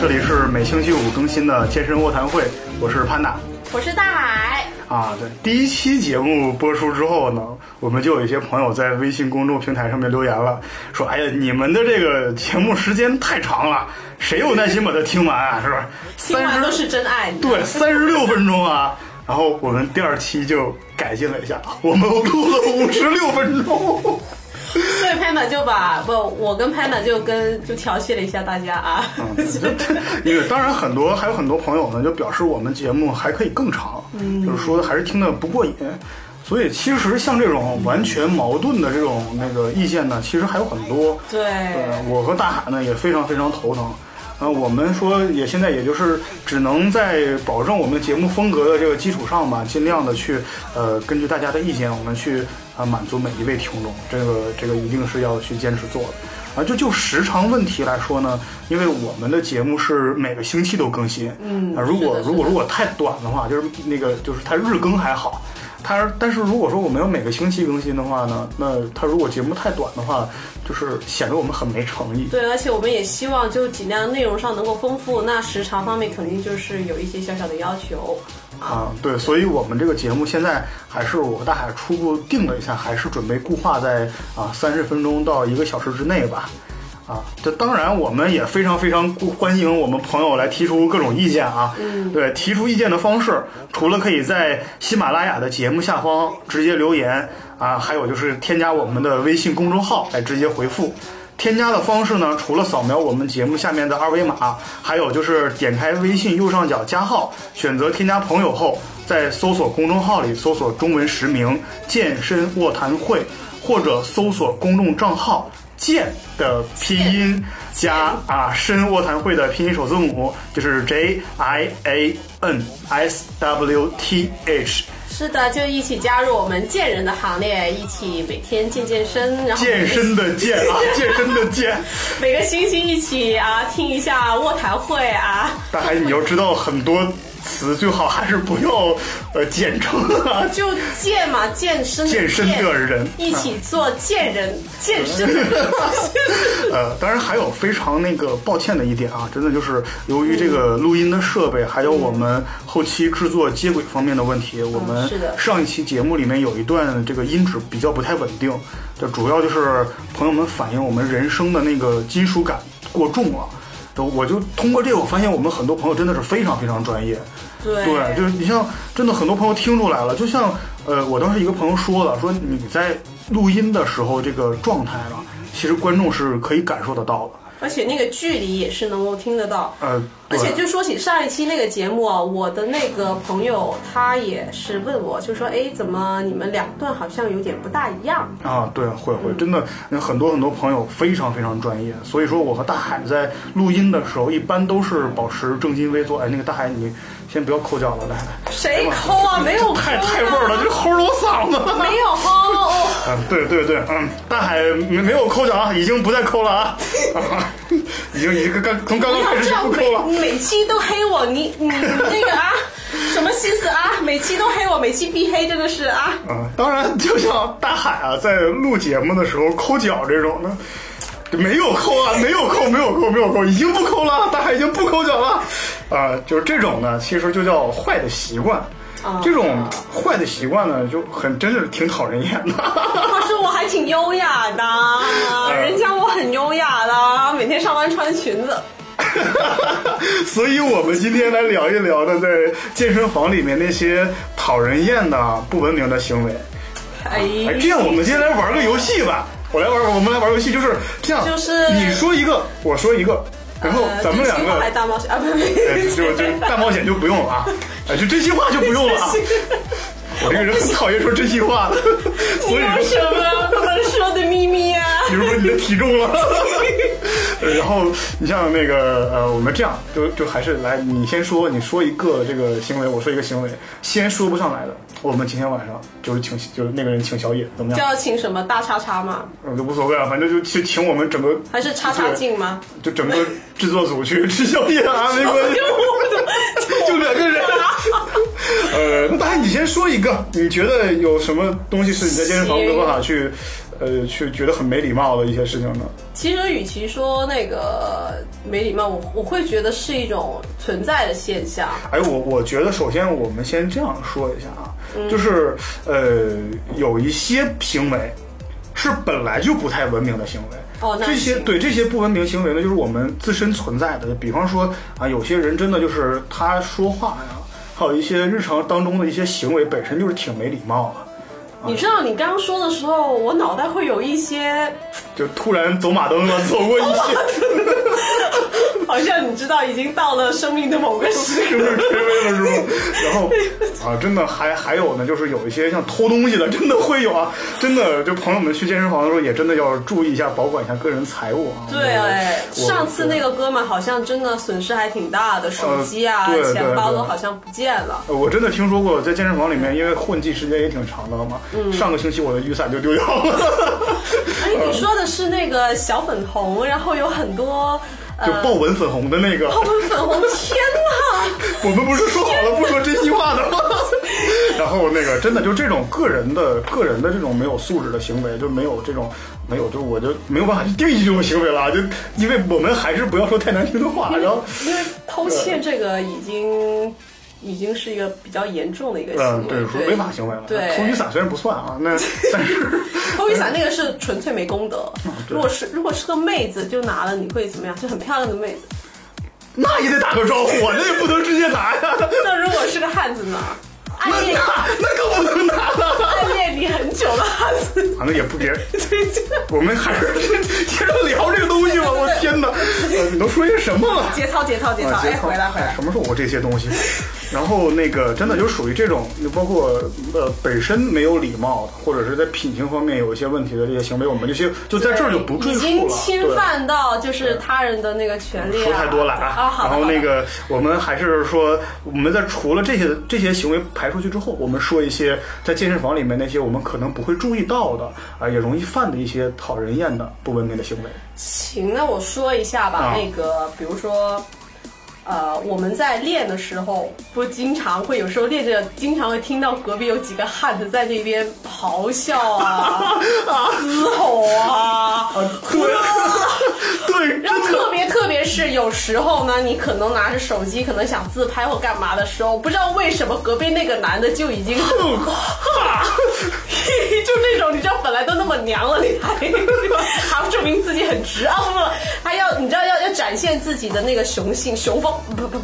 这里是每星期五更新的健身卧谈会，我是潘达。我是大海。啊，对，第一期节目播出之后呢，我们就有一些朋友在微信公众平台上面留言了，说：“哎呀，你们的这个节目时间太长了，谁有耐心把它听完啊？是吧？听完都是真爱。对，三十六分钟啊。然后我们第二期就改进了一下，我们录了五十六分钟。所以 Panda 就把不，我跟 Panda 就跟就调戏了一下大家啊。因为当然很多还有很多朋友呢，就表示我们节目还可以更长，就是说的还是听得不过瘾。所以其实像这种完全矛盾的这种那个意见呢，其实还有很多。对，我和大海呢也非常非常头疼。呃，我们说也现在也就是只能在保证我们节目风格的这个基础上吧，尽量的去呃根据大家的意见，我们去啊满足每一位听众，这个这个一定是要去坚持做的。啊，就就时长问题来说呢，因为我们的节目是每个星期都更新，嗯，啊，如果如果如果太短的话，就是那个就是它日更还好。它，但是如果说我们要每个星期更新的话呢，那它如果节目太短的话，就是显得我们很没诚意。对，而且我们也希望就尽量内容上能够丰富，那时长方面肯定就是有一些小小的要求。啊，对，所以我们这个节目现在还是我和大海初步定了一下，还是准备固化在啊三十分钟到一个小时之内吧。啊，这当然我们也非常非常欢迎我们朋友来提出各种意见啊。嗯，对，提出意见的方式，除了可以在喜马拉雅的节目下方直接留言啊，还有就是添加我们的微信公众号来直接回复。添加的方式呢，除了扫描我们节目下面的二维码，还有就是点开微信右上角加号，选择添加朋友后，在搜索公众号里搜索中文实名“健身卧谈会”，或者搜索公众账号。健的拼音加啊深卧谈会的拼音首字母就是 J I A N S W T H。是的，就一起加入我们健人的行列，一起每天健健身，然后健身的健啊，健身的健。每个星期一起啊听一下卧谈会啊。大海，你要知道很多。词最好还是不要呃简称啊，就健嘛，健身健身的人一起做健人 健身。呃，当然还有非常那个抱歉的一点啊，真的就是由于这个录音的设备，还有我们后期制作接轨方面的问题，我们上一期节目里面有一段这个音质比较不太稳定，这主要就是朋友们反映我们人声的那个金属感过重了。我就通过这个，我发现我们很多朋友真的是非常非常专业。对，就是你像真的很多朋友听出来了，就像呃，我当时一个朋友说了，说你在录音的时候这个状态呢，其实观众是可以感受得到的。而且那个距离也是能够听得到，呃，而且就说起上一期那个节目啊，我的那个朋友他也是问我，就说，哎，怎么你们两段好像有点不大一样啊？对，会会，真的，很多很多朋友非常非常专业，所以说我和大海在录音的时候，一般都是保持正襟危坐。哎，那个大海你。先不要抠脚了，来来。谁抠啊？没有太太味儿了，就齁着我嗓子。没有齁。嗯，对对对，嗯，大海没没有抠脚啊，已经不再抠了啊。已经已经刚从刚刚开始就不抠了。每每期都黑我，你你那个啊，什么心思啊？每期都黑我，每期必黑，真的是啊。嗯，当然，就像大海啊，在录节目的时候抠脚这种的。没有抠啊，没有抠，没有抠，没有抠，已经不抠了，大海已经不抠脚了，啊，就是这种呢，其实就叫坏的习惯，这种坏的习惯呢，就很真是挺讨人厌的。可是我还挺优雅的，人家我很优雅的，每天上班穿裙子。所以我们今天来聊一聊的，在健身房里面那些讨人厌的不文明的行为。哎，这样我们今天来玩个游戏吧。我来玩，我们来玩游戏，就是这样。就是你说一个，我说一个，然后咱们两个。大冒险啊，不不，就就大冒险就不用了啊，哎，就真心话就不用了啊。我这个人很讨厌说真心话的，所以说什么不能说的秘密啊？比如说你的体重了。然后你像那个呃，我们这样就就还是来，你先说，你说一个这个行为，我说一个行为，先说不上来的，我们今天晚上就是请就是那个人请小野，怎么样？就要请什么大叉叉吗？嗯，就无所谓啊，反正就去请我们整个还是叉叉镜吗？就整个制作组去 吃宵夜啊，没关系，就两个人。呃，那大海你先说一个，你觉得有什么东西是你在健身房没办法去？呃去觉得很没礼貌的一些事情呢？其实，与其说那个没礼貌，我我会觉得是一种存在的现象。哎，我我觉得首先我们先这样说一下啊，嗯就是呃有一些行为是本来就不太文明的行为。哦，那这些对这些不文明行为呢，就是我们自身存在的。比方说啊，有些人真的就是他说话呀，还有一些日常当中的一些行为，本身就是挺没礼貌的。你知道，你刚刚说的时候，我脑袋会有一些，就突然走马灯了，走过一些，好像你知道，已经到了生命的某个时刻。是不是垂危了，是吗？然后啊，真的还还有呢，就是有一些像偷东西的，真的会有啊，真的就朋友们去健身房的时候，也真的要注意一下，保管一下个人财物啊。对，哎，上次那个哥们好像真的损失还挺大的，手机啊、钱包都好像不见了。呃我真的听说过，在健身房里面，因为混迹时间也挺长的了嘛，嗯上个星期我的雨伞就丢掉了，哎，你说的是那个小粉红，然后有很多就呃豹纹粉红的那个。豹纹粉红，天哪！我们不是说好了不说真心话的吗？然后那个真的就这种个人的个人的这种没有素质的行为，就没有这种没有，就我就没有办法去定义这种行为了。就因为我们还是不要说太难听的话，然后因为偷窃这个已经已经是一个比较严重的一个行嗯，为，对，说违法行为了。对，偷雨伞虽然不算啊，那但是 偷雨伞那个是纯粹没功德。嗯如果是如果是个妹子就拿了，你会怎么样？就很漂亮的妹子。那也得打个招呼啊，那也不能直接拿呀。那如果是个汉子呢？暗那恋那那更不能拿了。暗恋你很久的汉子，啊，那也不别，我们还是接着聊这个东西吧。我天哪，呃你都说些什么了？节操节操节操！啊，哎，回来回来。什么时候我这些东西？然后那个真的就属于这种，就包括呃本身没有礼貌的，或者是在品行方面有一些问题的这些行为，我们这些就在这儿就不赘述已经了。侵犯到就是他人的那个权利、啊。说太多了啊！好然后那个，我们还是说，我们在除了这些这些行为排出去之后，我们说一些在健身房里面那些我们可能不会注意到的啊，也容易犯的一些讨人厌的不文明的行为。行，那我说一下吧。啊那个，比如说，呃，我们在练的时候，不经常会有时候练着，经常会听到隔壁有几个汉子在那边咆哮啊、嘶吼啊。对，对，然后。特别特别是有时候呢，你可能拿着手机，可能想自拍或干嘛的时候，不知道为什么隔壁那个男的就已经，就那种你知道本来都那么娘了，你还还要证明自己很直啊不不，还要你知道要要展现自己的那个雄性雄风，不不，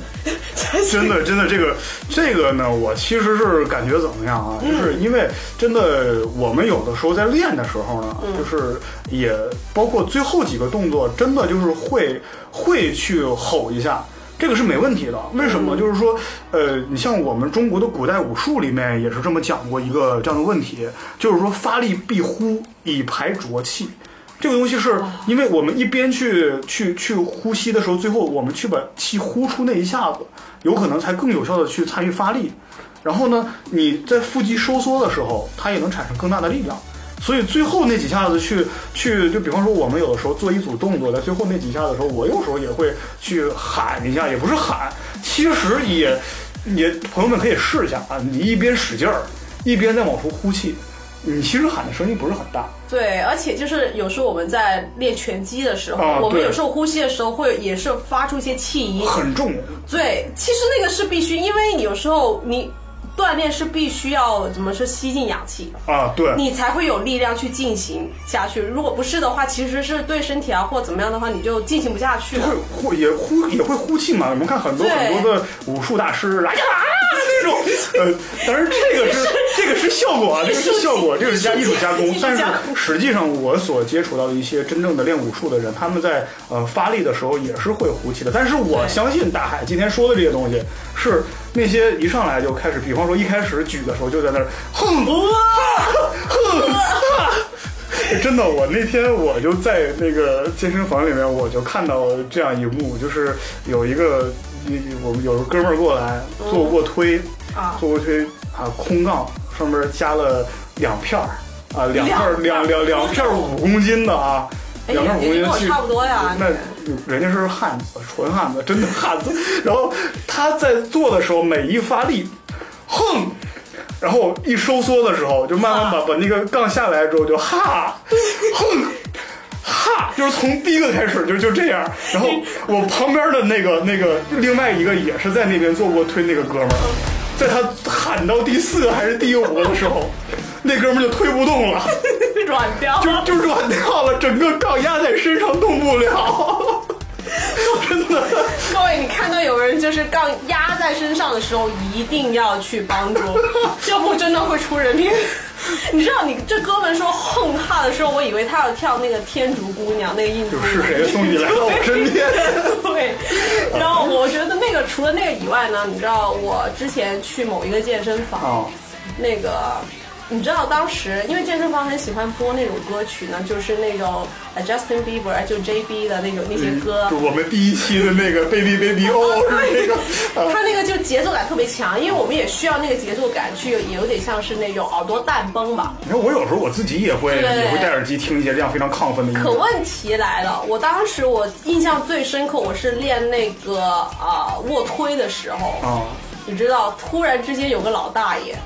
真的，真的，这个这个呢，我其实是感觉怎么样啊？就是因为真的，我们有的时候在练的时候呢，就是也包括最后几个动作，真的就是会会去吼一下。这个是没问题的，为什么？就是说，呃，你像我们中国的古代武术里面也是这么讲过一个这样的问题，就是说发力必呼，以排浊气。这个东西是因为我们一边去去去呼吸的时候，最后我们去把气呼出那一下子，有可能才更有效的去参与发力。然后呢，你在腹肌收缩的时候，它也能产生更大的力量。所以最后那几下子去去，就比方说我们有的时候做一组动作，在最后那几下的时候，我有时候也会去喊一下，也不是喊，其实也也朋友们可以试一下啊，你一边使劲儿，一边再往出呼气，你其实喊的声音不是很大。对，而且就是有时候我们在练拳击的时候，啊我们有时候呼吸的时候会也是发出一些气音，很重，对，其实那个是必须，因为有时候你锻炼是必须要怎么说吸进氧气，啊，对，你才会有力量去进行下去。如果不是的话，其实是对身体啊或怎么样的话，你就进行不下去了会。呼也呼也会呼气嘛。我们看很多很多的武术大师啊呀啊那种，呃，但是这个是 这个是效果啊，这个是效果，这个是加艺术加工。但是实际上，我所接触到的一些真正的练武术的人，他们在呃发力的时候也是会呼气的。但是我相信大海今天说的这些东西，是那些一上来就开始，比方说一开始举的时候就在那儿哼哼。真的，我那天我就在那个健身房里面，我就看到这样一幕，就是有一个一我们有个哥们儿过来做卧推，啊做卧推啊，空杠上面加了两片儿啊，两片儿两两两片儿五公斤的啊，两片儿五公斤去也跟我差不多呀那人家是汉子，纯汉子，真的汉子。然后他在做的时候，每一发力，哼。然后一收缩的时候，就慢慢把把那个杠下来之后，就哈哼。哈，就是从第一个开始就就这样，然后我旁边的那个那个另外一个也是在那边做过推那个哥们儿，在他喊到第四个还是第五个的时候，那哥们就推不动了，软掉，就就软掉了，整个杠压在身上动不了，真的。各位，你看到有人就是杠压在身上的时候，一定要去帮助，要不真的会出人命。你知道，你这哥们说横哈的时候，我以为他要跳那个天竺姑娘，那个印度。是谁送你来到我身边？对。然后我觉得那个除了那个以外呢，你知道我之前去某一个健身房，那个。你知道当时，因为健身房很喜欢播那种歌曲呢，就是那种 Justin Bieber 就 JB 的那种那些歌。就我们第一期的那个 Baby Baby Oh，，是那个。他那个就节奏感特别强，因为我们也需要那个节奏感去，也有点像是那种耳朵蛋崩吧。你看我有时候我自己也会也会戴耳机听一些这样非常亢奋的音乐。可问题来了，我当时我印象最深刻，我是练那个啊卧推的时候啊，你知道，突然之间有个老大爷。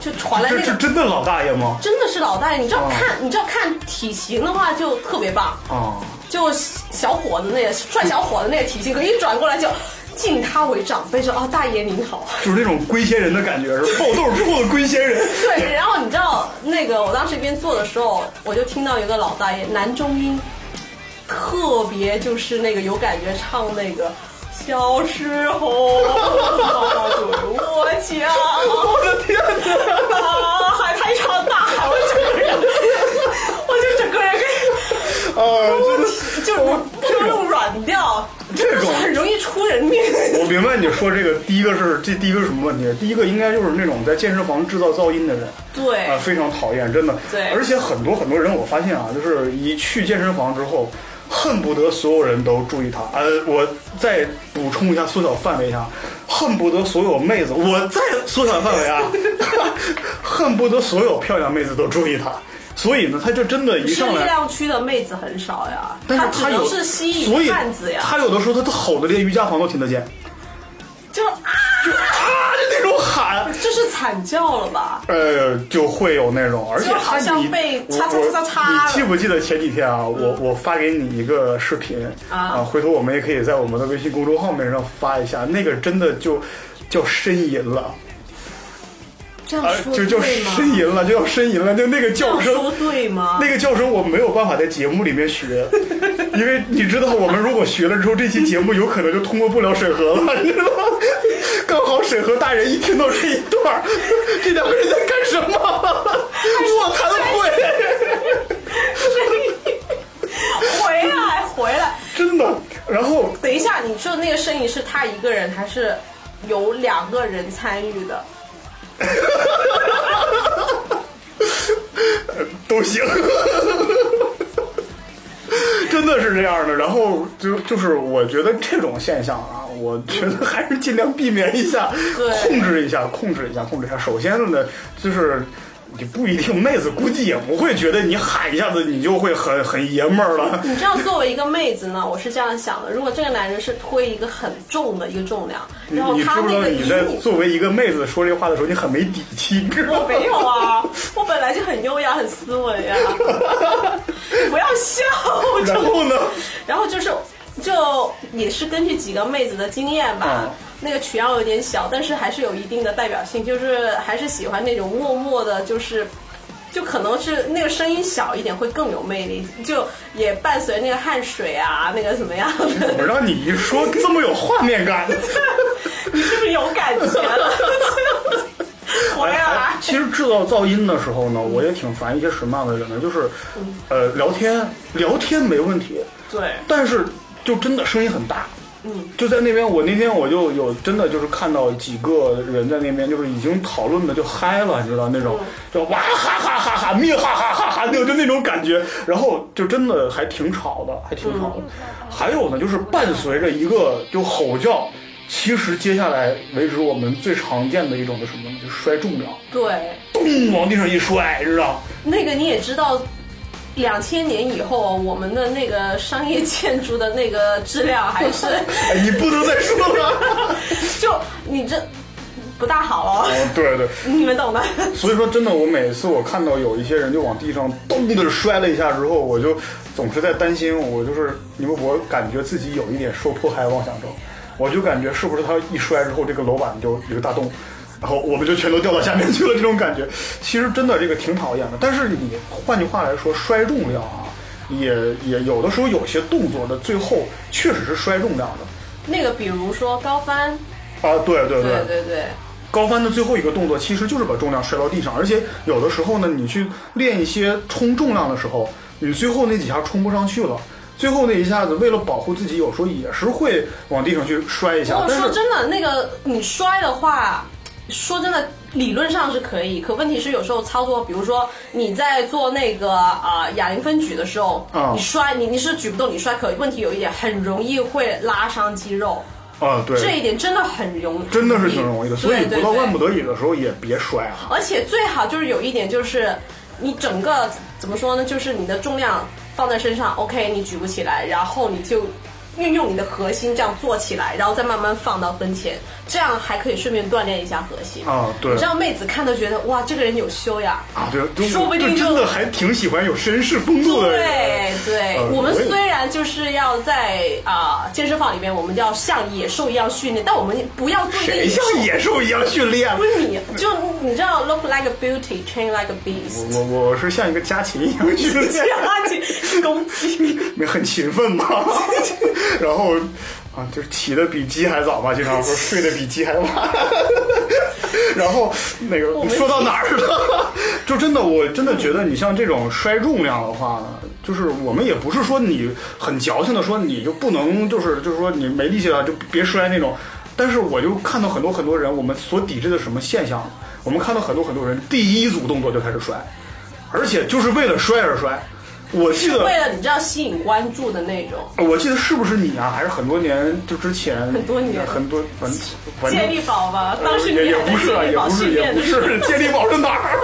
就传来那个，这是真的老大爷吗？真的是老大爷，你知道看，你知道看体型的话就特别棒啊，就小伙子那个帅小伙子那个体型，可一转过来就敬他为长辈，说啊大爷您好，就是那种龟仙人的感觉，是爆痘 之后的龟仙人。对，然后你知道那个我当时一边做的时候，我就听到有个老大爷男中音，特别就是那个有感觉唱那个。小时候，对我讲，我的天哪，海太长大，我整个人，我就整个人跟，呃，就是就用软掉，这种很容易出人命。我明白你说这个，第一个是这第一个是什么问题？第一个应该就是那种在健身房制造噪音的人，对，啊，非常讨厌，真的，对，而且很多很多人，我发现啊，就是一去健身房之后。恨不得所有人都注意他。呃，我再补充一下，缩小范围一下，恨不得所有妹子，我再缩小范围啊，恨不得所有漂亮妹子都注意他。所以呢，他就真的一上来，力量区的妹子很少呀，但是他有是吸引汉子呀。他有的时候他都吼的连瑜伽房都听得见，就啊，就啊，喊，这是惨叫了吧？呃，就会有那种，而且好像被擦擦擦擦。你记不记得前几天啊，我我发给你一个视频啊，回头我们也可以在我们的微信公众号面上发一下，那个真的就叫呻吟了。啊，就叫呻吟了，就要呻吟了，就那个叫声，说对吗？那个叫声我没有办法在节目里面学，因为你知道，我们如果学了之后，这期节目有可能就通过不了审核了，你知道吗？刚好审核大人一听到这一段，这两个人在干什么？卧谈会，回来回来，真的。然后等一下，你说的那个声音是他一个人，还是有两个人参与的？都行，真的是这样的。然后就就是，我觉得这种现象啊，我觉得还是尽量避免一下，控制一下，控制一下，控制一下。首先呢，就是。你不一定，妹子估计也不会觉得你喊一下子你就会很很爷们儿了。你知道，作为一个妹子呢，我是这样想的：如果这个男人是推一个很重的一个重量，然后他那个你在作为一个妹子说这话的时候，你很没底气。我没有啊，我本来就很优雅、很斯文呀。不要笑。然后呢？然后就是，就也是根据几个妹子的经验吧。那个曲样有点小，但是还是有一定的代表性，就是还是喜欢那种默默的，就是，就可能是那个声音小一点会更有魅力，就也伴随那个汗水啊，那个怎么样的？我让你一说这么有画面感，你是不是有感觉了？我呀，其实制造噪音的时候呢，我也挺烦一些什么样的人呢？就是，呃，聊天聊天没问题，对，但是就真的声音很大。嗯，就在那边，我那天我就有真的就是看到几个人在那边，就是已经讨论的就嗨了，你知道那种，就哇哈哈哈哈，灭哈哈哈哈，就就那种感觉，然后就真的还挺吵的，还挺吵的。还有呢，就是伴随着一个就吼叫，其实接下来为止我们最常见的一种的什么呢？就摔重量，对，咚往地上一摔，知道？那个你也知道。两千年以后，我们的那个商业建筑的那个质量还是……你不能再说了。就你这，不大好了，哦，对对，你们懂的。所以说真的，我每次我看到有一些人就往地上咚的摔了一下之后，我就总是在担心，我就是因为我感觉自己有一点受迫害妄想症，我就感觉是不是他一摔之后，这个楼板就一个大洞。然后我们就全都掉到下面去了，这种感觉，其实真的这个挺讨厌的。但是你换句话来说，摔重量啊，也也有的时候有些动作的最后确实是摔重量的。那个比如说高翻，啊，对对对对对，高翻的最后一个动作其实就是把重量摔到地上，而且有的时候呢，你去练一些冲重量的时候，你最后那几下冲不上去了，最后那一下子为了保护自己，有时候也是会往地上去摔一下。我但是说真的，那个你摔的话，说真的，理论上是可以，可问题是有时候操作，比如说你在做那个啊、哑铃分举的时候，啊。你摔你你是举不动，你摔可，问题有一点很容易会拉伤肌肉，啊，对，这一点真的很容易，真的是挺容易的，所以不到万不得已的时候也别摔啊。而且最好就是有一点就是，你整个怎么说呢？就是你的重量放在身上，OK，你举不起来，然后你就运用你的核心这样做起来，然后再慢慢放到跟前，这样还可以顺便锻炼一下核心。啊，对你让妹子看都觉得哇，这个人有修养。啊，对，说不定就就真的还挺喜欢有绅士风度的人。对对，呃我们虽然就是要在啊、健身房里面，我们要像野兽一样训练，但我们不要做野野兽一样训练？不是你，就你知道，look like a beauty, train like a beast。我我是像一个家禽一样训练，家禽攻击。你很勤奋嘛。然后啊，就是起的比鸡还早吧，经常说睡得比鸡还晚。然后那个说到哪儿了？就真的，我真的觉得你像这种摔重量的话呢，就是我们也不是说你很矫情的说你就不能，就是就是说你没力气了就别摔那种。但是我就看到很多很多人，我们所抵制的什么现象？我们看到很多很多人第一组动作就开始摔，而且就是为了摔而摔。我记得为了你知道吸引关注的那种。我记得是不是你啊？还是很多年就之前很多年很多反反正健力宝吧，当时也也不是也不是，也不是，健力宝是哪儿？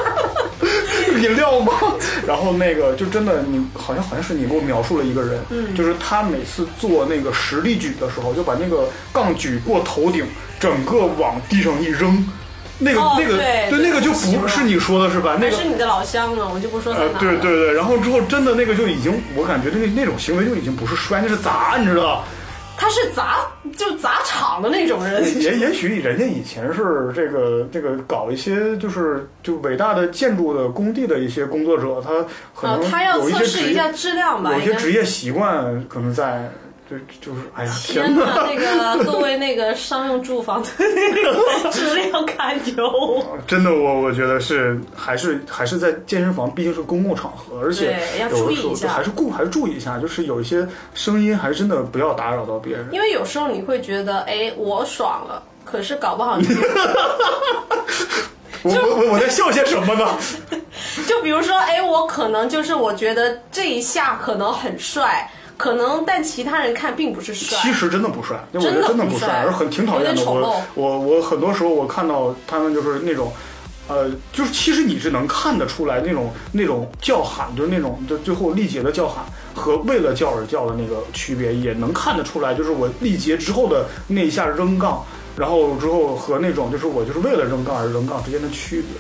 饮料吗？然后那个就真的，你好像好像是你给我描述了一个人，嗯就是他每次做那个实力举的时候，就把那个杠举过头顶，整个往地上一扔，那个、哦那个对那个就不是你说的是吧？那个是你的老乡了，我就不说在呃哪，了。对对对，然后之后真的那个就已经，我感觉那那种行为就已经不是摔，那是砸，你知道？他是砸就砸场的那种人。也也许人家以前是这个这个搞一些就是就伟大的建筑的工地的一些工作者，他可能，啊他要测试一下业质量吧，有一些职业习惯可能在就就是哎呀天哪！呐，那个 各位那个商用住房的那个 质量堪忧。真的，我我觉得是还是还是在健身房，毕竟是公共场合，而且对要注意一下还是顾还是注意一下，就是有一些声音还是真的不要打扰到别人。因为有时候你会觉得，哎，我爽了，可是搞不好你 我我我我在笑些什么呢？就比如说，哎，我可能就是我觉得这一下可能很帅，可能但其他人看并不是帅。其实真的不帅，我觉得真的不帅，而很挺讨厌的。我我我很多时候我看到他们就是那种，呃，就是其实你是能看得出来那种那种叫喊，就是那种就最后力竭的叫喊和为了叫而叫的那个区别，也能看得出来，就是我力竭之后的那一下扔杠，然后之后和那种就是我就是为了扔杠而扔杠之间的区别。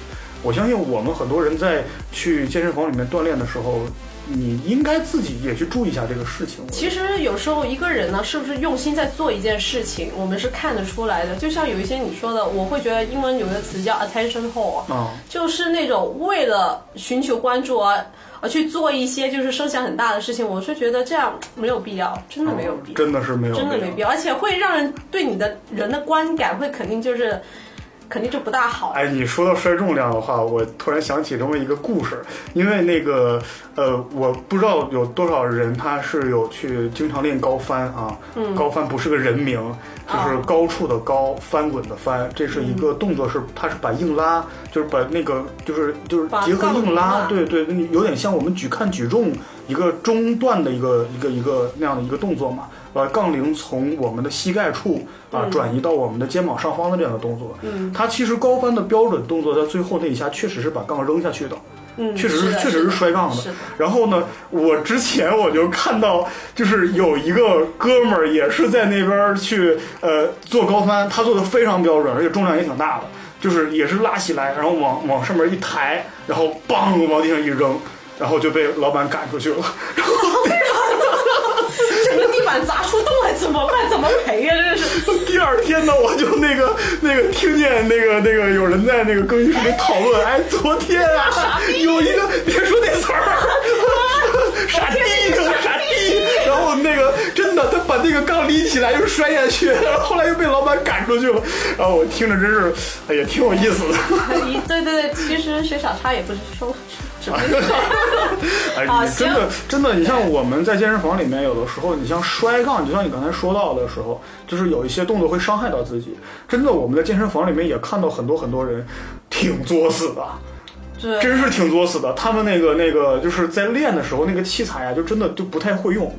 我相信我们很多人在去健身房里面锻炼的时候，你应该自己也去注意一下这个事情。其实有时候一个人呢，是不是用心在做一件事情，我们是看得出来的。就像有一些你说的，我会觉得英文有一个词叫 attention whore，、啊就是那种为了寻求关注而而去做一些就是声响很大的事情，我是觉得这样没有必要，真的没有必要，真的是没有，真的没必要，而且会让人对你的人的观感会肯定就是肯定就不大好。哎，你说到摔重量的话，我突然想起这么一个故事，因为那个呃，我不知道有多少人他是有去经常练高翻啊，嗯。高翻不是个人名，就是高处的高，翻滚的翻，这是一个嗯动作是，它是把硬拉，就是把那个就是就是结合硬拉，啊对对，有点像我们举看举重一个中段的一个一个一个那样的一个动作嘛，把杠铃从我们的膝盖处啊、嗯转移到我们的肩膀上方的这样的动作。嗯它其实高翻的标准动作在最后那一下确实是把杠扔下去的，嗯，确实是的确实是摔杠的。然后呢，我之前我就看到，就是有一个哥们儿也是在那边去呃做高翻，他做的非常标准，而且重量也挺大的。就是也是拉起来，然后往往上面一抬，然后梆往地上一扔，然后就被老板赶出去了。整个地板砸出洞来怎么办？怎么赔呀、真的是。第二天呢，我就那个那个听见那个那个有人在那个更衣室里讨论，哎，昨天啊有一个别说那词儿，傻逼呢傻逼，然后那个真的他把那个杠立起来又摔下去，然后后来又被老板赶出去了，然后我听着真是哎呀挺有意思的。对对对，其实学傻叉也不是说，只不是哎，啊你真的真的，你像我们在健身房里面，有的时候你像摔杠，就像你刚才说到的时候，就是有一些动作会伤害到自己。真的，我们在健身房里面也看到很多很多人挺作死的，真是挺作死的。他们那个那个就是在练的时候，那个器材啊，就真的就不太会用，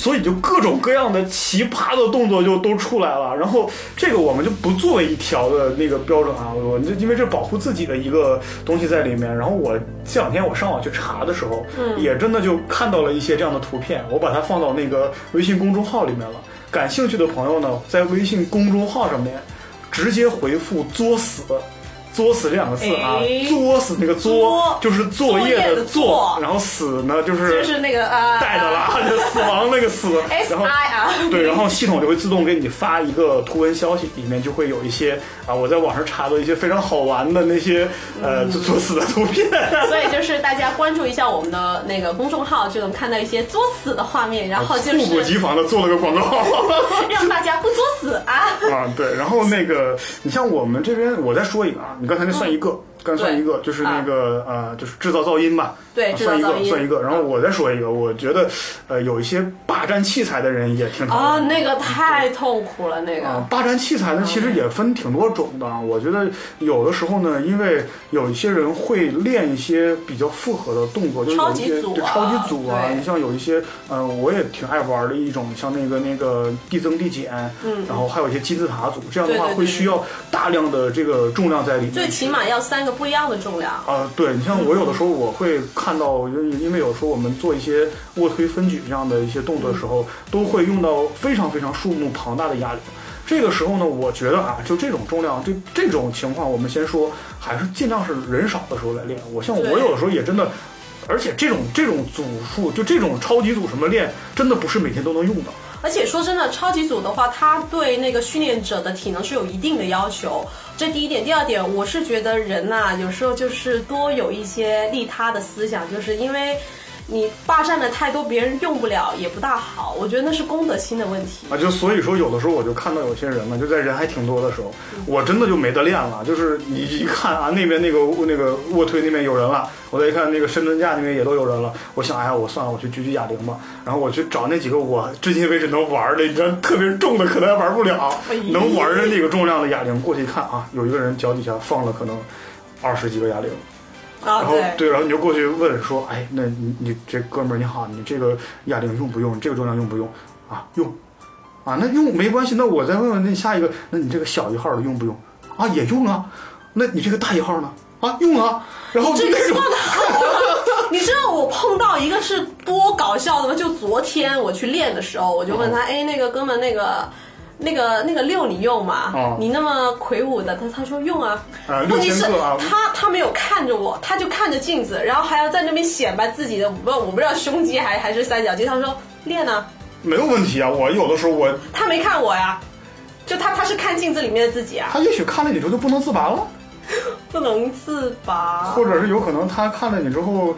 所以就各种各样的奇葩的动作就都出来了。然后这个我们就不作为一条的那个标准啊，我就因为这保护自己的一个东西在里面。然后我这两天我上网去查的时候，也真的就看到了一些这样的图片，我把它放到那个微信公众号里面了。感兴趣的朋友呢，在微信公众号上面直接回复“作死”。作死这两个字啊哎，作死那个作作就是作业的作作，然后死呢就是就是那个啊，带的啦，就 死亡那个死然后对，然后系统就会自动给你发一个图文消息，里面就会有一些啊，我在网上查到一些非常好玩的那些呃嗯作死的图片。所以就是大家关注一下我们的那个公众号，就能看到一些作死的画面，然后就猝不及防的做了个广告。让大家不作死啊。啊，对，然后那个，你像我们这边，我再说一个啊，你刚才那算一个，算一个，就是那个呃，就是制造噪音吧，对啊算一个算一个，然后我再说一个，我觉得呃，有一些霸占器材的人也挺讨啊。那个太痛苦了，那啊个，霸占器材呢，其实也分挺多种的。我觉得有的时候呢，因为有一些人会练一些比较复合的动作，就是有一些超级组啊对超级组啊。对你像有一些，呃，我也挺爱玩的一种，像那个那个递增递减，嗯然后还有一些金字塔组，这样的话会需要大量的这个重量在里面。最起码要三个不一样的重量。啊、对你像我有的时候我会看到，因为因为有时候我们做一些卧推分举这样的一些动作的时候，都会用到非常非常数目庞大的哑铃。这个时候呢，我觉得啊，就这种重量，这这种情况，我们先说，还是尽量是人少的时候来练。我像我有的时候也真的，而且这种这种组数，就这种超级组什么练，真的不是每天都能用的。而且说真的，超级组的话，它对那个训练者的体能是有一定的要求。这第一点，第二点，我是觉得人呐、有时候就是多有一些利他的思想，就是因为你霸占的太多，别人用不了也不大好。我觉得那是公德心的问题。啊，就所以说，有的时候我就看到有些人嘛，就在人还挺多的时候，我真的就没得练了。就是你一看啊，那边那个那个卧推那边有人了，我再一看那个深蹲架那边也都有人了，我想，哎呀，我算了，我去举举哑铃吧。然后我去找那几个我至今为止能玩的，你知道特别重的可能还玩不了哎，能玩的那个重量的哑铃，过去一看啊，有一个人脚底下放了可能二十几个哑铃。啊，然后对，然后你就过去问说，哎，那你你这哥们儿你好，你这个哑铃用不用？你这个重量用不用？啊，用，啊，那用没关系。那我再问问那下一个，那你这个小一号的用不用？啊，也用啊。那你这个大一号呢？啊，用啊。然后就这个那种算的好啊！你知道我碰到一个是多搞笑的吗？就昨天我去练的时候，我就问他，哎，那个哥们，那个。那个那个六你用吗？哦你那么魁梧的，他他说用啊。啊问题是啊他他没有看着我，他就看着镜子，然后还要在那边显摆自己的，我不我不知道胸肌还还是三角肌。他说练啊，没有问题啊。我有的时候我他没看我呀，就他他是看镜子里面的自己啊，他也许看了你之后就不能自拔了，不能自拔。或者是有可能他看了你之后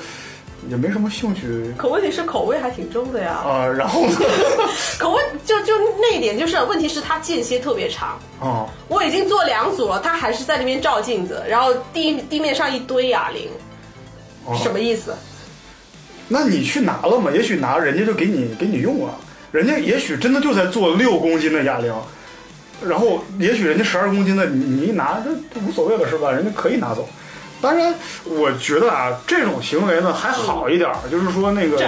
也没什么兴趣可问题是口味还挺重的呀。啊。然后呢？口味就就那一点，就是问题是他间歇特别长。啊，我已经做两组了，他还是在那边照镜子，然后地地面上一堆哑铃，哦什么意思？那你去拿了吗？也许拿人家就给你给你用啊，人家也许真的就在做六公斤的哑铃，然后也许人家十二公斤的，你你一拿这这无所谓了是吧？人家可以拿走。当然，我觉得啊，这种行为呢还好一点儿，就是说那个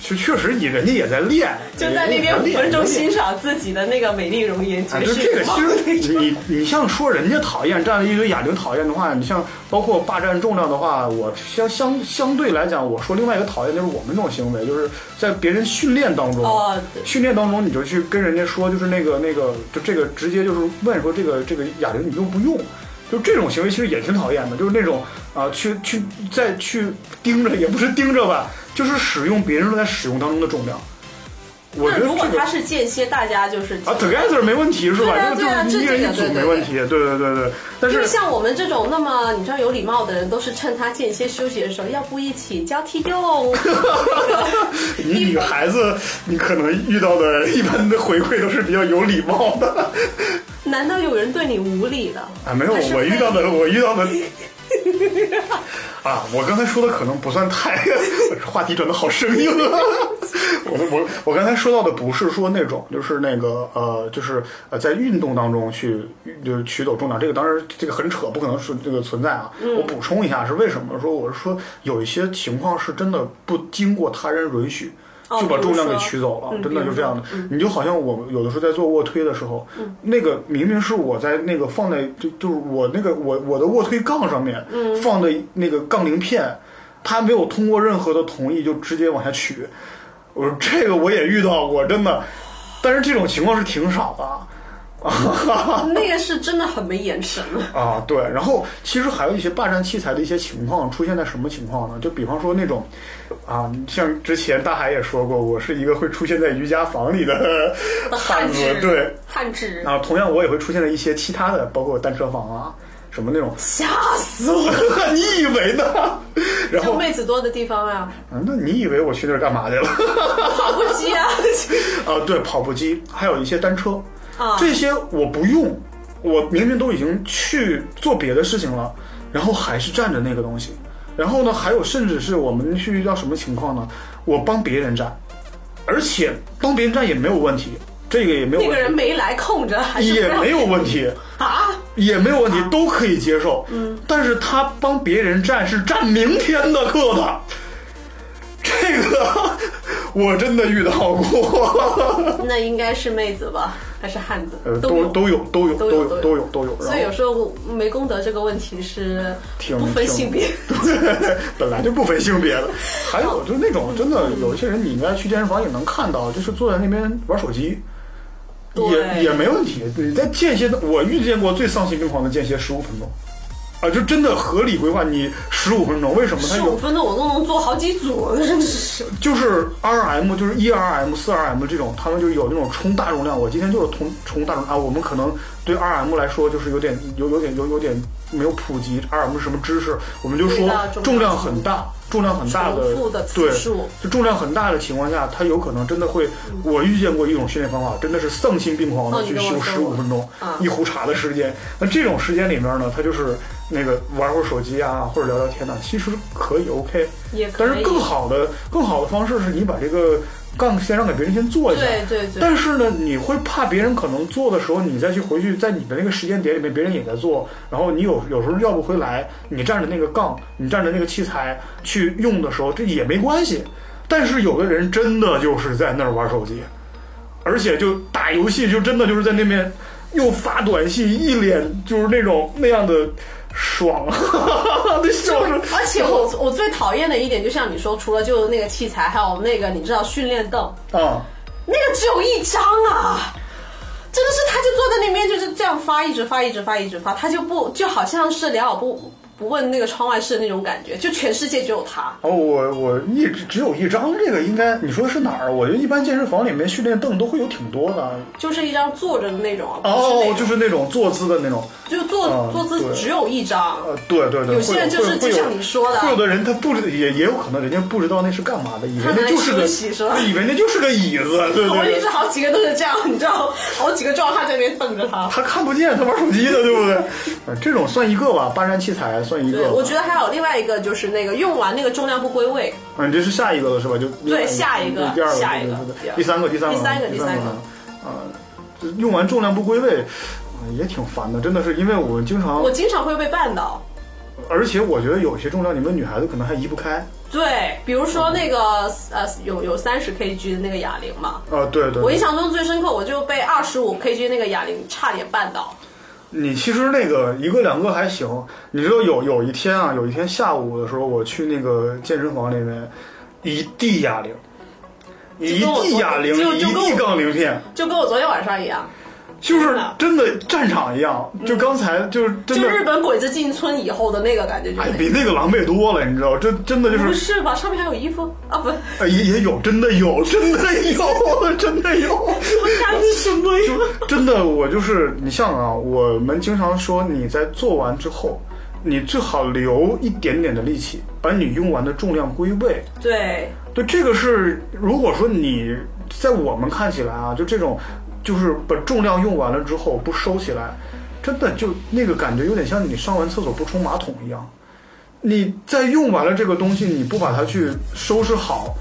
确确确实，你人家也在练，就在那边五分钟。欣赏自己的那个美丽容颜，啊，绝就这个，世其实你你像说人家讨厌站了一堆哑铃讨厌的话，你像包括霸占重量的话，我相相相对来讲，我说另外一个讨厌就是我们这种行为，就是在别人训练当中，哦训练当中你就去跟人家说，就是那个那个，就这个直接就是问说这个这个哑铃你用不用？就这种行为其实也挺讨厌的，就是那种啊、去去再去盯着，也不是盯着吧，就是使用别人在使用当中的重量。我觉那如果得这个他是间歇，大家就是啊，together 没问题是吧？对啊就对啊这一人一组没问题，对对对对。但是像我们这种那么你知道有礼貌的人，都是趁他间歇休息的时候，要不一起交替用。你女孩子，你可能遇到的一般的回馈都是比较有礼貌的难道有人对你无礼的？啊，没有我遇到的，我遇到的。啊，我刚才说的可能不算太，话题转的好生硬啊。我我我刚才说到的不是说那种，就是那个呃，就是呃，在运动当中去就是取走重量，这个当然这个很扯，不可能是这个存在啊。我补充一下是为什么？说我是说有一些情况是真的不经过他人允许。哦就把重量给取走了，嗯真的就这样的。你就好像我有的时候在做卧推的时候，那个明明是我在那个放在就就是我那个我我的卧推杠上面放的那个杠铃片，他没有通过任何的同意就直接往下取。我说这个我也遇到过，真的，但是这种情况是挺少的。那个是真的很没眼神了。啊，对，然后其实还有一些霸占器材的一些情况出现在什么情况呢？就比方说那种，啊，像之前大海也说过，我是一个会出现在瑜伽房里的的 汉子，，对，汉子，啊，同样我也会出现在一些其他的，包括单车房啊，什么那种，吓死我了！你以为呢？然后，妹子多的地方啊，啊那你以为我去那儿干嘛去了？跑步机啊，啊，对，跑步机，还有一些单车，啊这些我不用，我明明都已经去做别的事情了，然后还是占着那个东西。然后呢，还有甚至是我们去遇到什么情况呢？我帮别人占，而且帮别人占也没有问题，这个也没有那个问题，人没来空着，还是也没有问题。啊？也没有问题，都可以接受。嗯，但是他帮别人占是占明天的课的，这个 我真的遇到过，那应该是妹子吧，还是汉子？呃，都。都都有都有都有都有都有。所以有时候没功德这个问题是挺不分性别。对，本来就不分性别的。还有就是那种真的有一些人，你应该去健身房也能看到，就是坐在那边玩手机。也也没问题，你在间歇的，我遇见过最丧心病狂的间歇十五分钟，啊，就真的合理规划你十五分钟，为什么它有十五分钟我都能做好几组，真的是。就是 R M，就是一 R M、四 R M 这种，他们就有那种冲大容量。我今天就是冲冲大重啊，我们可能对 R M 来说就是有点有有点有有点没有普及 R M 是什么知识，我们就说重量很大，重量很大的的对，就重量很大的情况下，它有可能真的会。我遇见过一种训练方法，真的是丧心病狂的去修十五分钟啊一壶茶的时间。那这种时间里面呢，它就是那个玩会儿手机啊，或者聊聊天呢，其实可以 OK。也可以。但是更好的、更好的方式是你把这个杠先让给别人先做一下。对对对。但是呢，你会怕别人可能做的时候，你再去回去，在你的那个时间点里面，别人也在做，然后你有有时候要不回来，你站着那个杠，你站着那个器材去用的时候，这也没关系。但是有的人真的就是在那儿玩手机，而且就打游戏，就真的就是在那边又发短信，一脸就是那种那样的爽，那笑声。而且我我最讨厌的一点，就像你说，除了就是那个器材，还有那个你知道训练凳，啊。那个只有一张啊，真的是他就坐在那边就是这样发，一直发，一直发，一直发，他就不就好像是两耳不不问那个窗外事的那种感觉，就全世界只有他。哦，我我一直只有一张，这个应该你说的是哪儿？我觉得一般健身房里面训练凳都会有挺多的。就是一张坐着的那种，哦，就是那种坐姿的那种。就坐、嗯坐姿只有一张，呃，对对对，有些人就是就像你说的会有的人他不知也也有可能人家不知道那是干嘛的，以为那就是个休息是以为那就是个椅子，对对对问题是。好几个都是这样，你知道，好几个壮汉在那边等着他。他看不见，他玩手机的，对不对？呃这种算一个吧，搬山器材算一个对，我觉得还有另外一个就是那个用完那个重量不归位，啊，你，这是下一个了是吧？就对下一个第二个，下一个第三个，第三个，第三个第第三个个。啊，这用完重量不归位，啊也挺烦的，真的是因为我经常我经常会被绊倒。而且我觉得有些重量，你们女孩子可能还移不开。对，比如说那个呃，有有三十 kg 的那个哑铃嘛，啊，对对。我印象中最深刻，我就被二十五 kg 那个哑铃差点绊倒。你其实那个一个两个还行，你知道有有一天啊，有一天下午的时候，我去那个健身房里面，一地哑铃，一地哑铃，一地杠铃片。就跟我昨天晚上一样，就是真的战场一样。就刚才就是真的，就日本鬼子进村以后的那个感觉，就哎，是比那个狼狈多了，你知道？这真的就是不是，是吧？上面还有衣服啊？不，哎也也有，真的有，真的有，真的有。我干什么呀？真的，我就是你像啊，我们经常说你在做完之后，你最好留一点点的力气，把你用完的重量归位。对，对，这个是如果说你在我们看起来啊，就这种，就是把重量用完了之后不收起来，真的就那个感觉有点像你上完厕所不冲马桶一样。你在用完了这个东西，你不把它去收拾好，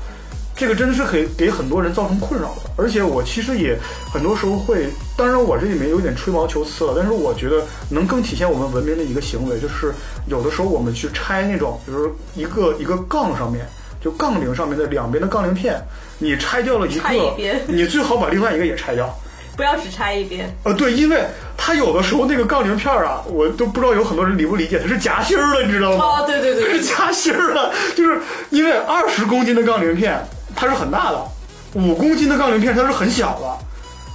这个真的是可以给很多人造成困扰的。而且我其实也很多时候会，当然我这里面有点吹毛求疵了，但是我觉得能更体现我们文明的一个行为，就是有的时候我们去拆那种，比如说一个一个杠上面。就杠铃上面的两边的杠铃片，你拆掉了一个，你最好把另外一个也拆掉。不要只拆一边。呃，对，因为它有的时候那个杠铃片儿啊，我都不知道有很多人理不理解，它是夹心儿的，你知道吗？哦，对对对是 夹心儿的，就是因为二十公斤的杠铃片它是很大的，五公斤的杠铃片它是很小的，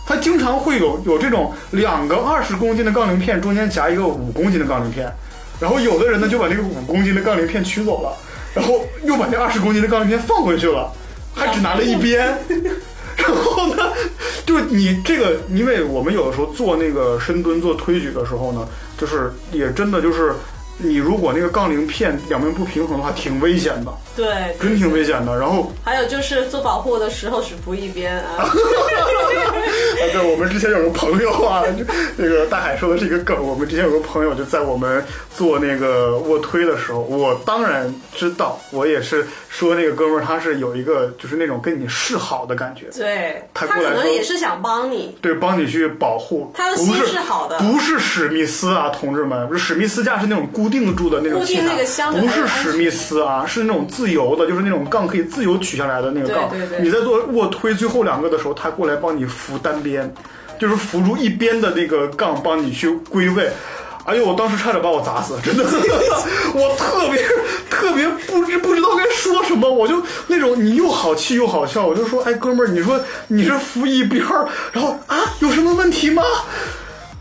它经常会有有这种两个二十公斤的杠铃片中间夹一个五公斤的杠铃片，然后有的人呢就把那个五公斤的杠铃片取走了，然后又把那二十公斤的杠铃片放回去了，还只拿了一边。然后呢，就你这个，因为我们有的时候做那个深蹲、做推举的时候呢，就是也真的就是，你如果那个杠铃片两边不平衡的话，挺危险的，对，真挺危险的。然后，还有就是做保护的时候只扶一边啊。啊，对，我们之前有个朋友啊，就那个大海说的是一个梗。我们之前有个朋友就在我们做那个卧推的时候，我当然知道，我也是说那个哥们儿他是有一个就是那种跟你示好的感觉，对，他可能也是想帮你。对，帮你去保护。他的心是是好的不是史密斯啊，同志们，史密斯架是那种固定住的那种不是史密斯啊，是那种自由的，就是那种杠可以自由取下来的那个杠。对对对你在做卧推最后两个的时候，他过来帮你扶单边，就是扶住一边的那个杠，帮你去归位。哎呦！我当时差点把我砸死，真的，我特别特别不知不知道该说什么，我就那种你又好气又好笑，我就说，哎，哥们儿，你说你是扶一边儿，然后啊，有什么问题吗？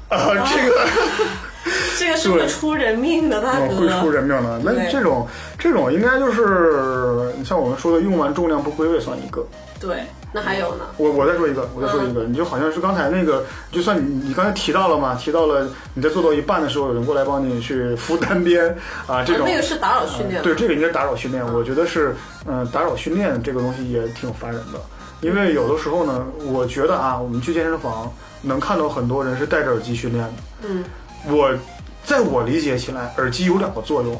啊，这个。这个是会出人命的，大嗯，会出。人命的。那这种这种应该就是你像我们说的，用完重量不归位算一个。对，那还有呢？我我再说一个，我再说一个，你就好像是刚才那个，就算你你刚才提到了嘛，提到了你在做到一半的时候，有人过来帮你去扶单边啊，这种、那个是打扰训练。对，这个应该是打扰训练。我觉得是，嗯、打扰训练这个东西也挺烦人的，因为有的时候呢，我觉得啊，我们去健身房能看到很多人是戴着耳机训练的。嗯，我在我理解起来，耳机有两个作用。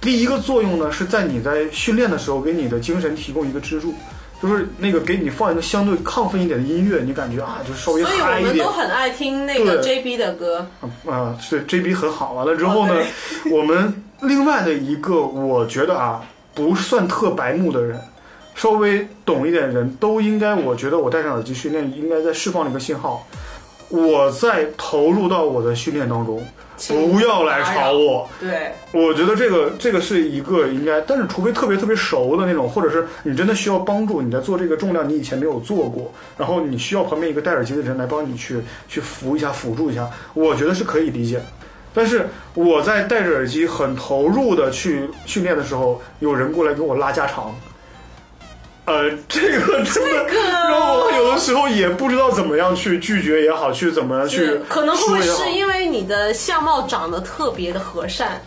第一个作用呢，是在你在训练的时候给你的精神提供一个支柱，就是那个给你放一个相对亢奋一点的音乐，你感觉啊，就是稍微嗨一点我们都。很爱听那个对 JB 的歌。啊，是 JB 很好。完了之后呢，哦我们另外的一个，我觉得啊，不算特白目的人，稍微懂一点的人都应该，我觉得我戴上耳机训练，应该在释放一个信号，我在投入到我的训练当中，不要来吵我。对，我觉得这个这个是一个应该，但是除非特别特别熟的那种，或者是你真的需要帮助，你在做这个重量，你以前没有做过，然后你需要旁边一个戴耳机的人来帮你去去扶一下、辅助一下，我觉得是可以理解的。但是我在戴着耳机很投入的去训练的时候，有人过来给我拉家常，呃，这个真的这个让我有的时候也不知道怎么样去拒绝也好，去怎么样去可能会是因为你的相貌长得特别的和善？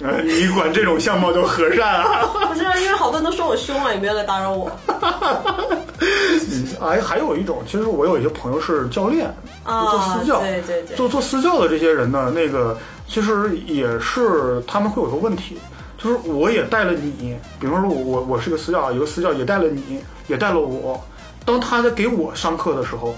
呃，你管这种相貌叫和善啊？不是啊，因为好多人都说我凶啊，也不要来打扰我 哎，还有一种，其实我有一些朋友是教练，啊做啊！私教，对对对，做做私教的这些人呢，那个其实也是他们会有个问题，就是我也带了你，比方说我我我是个私教，有个私教也带了你，也带了我，当他在给我上课的时候，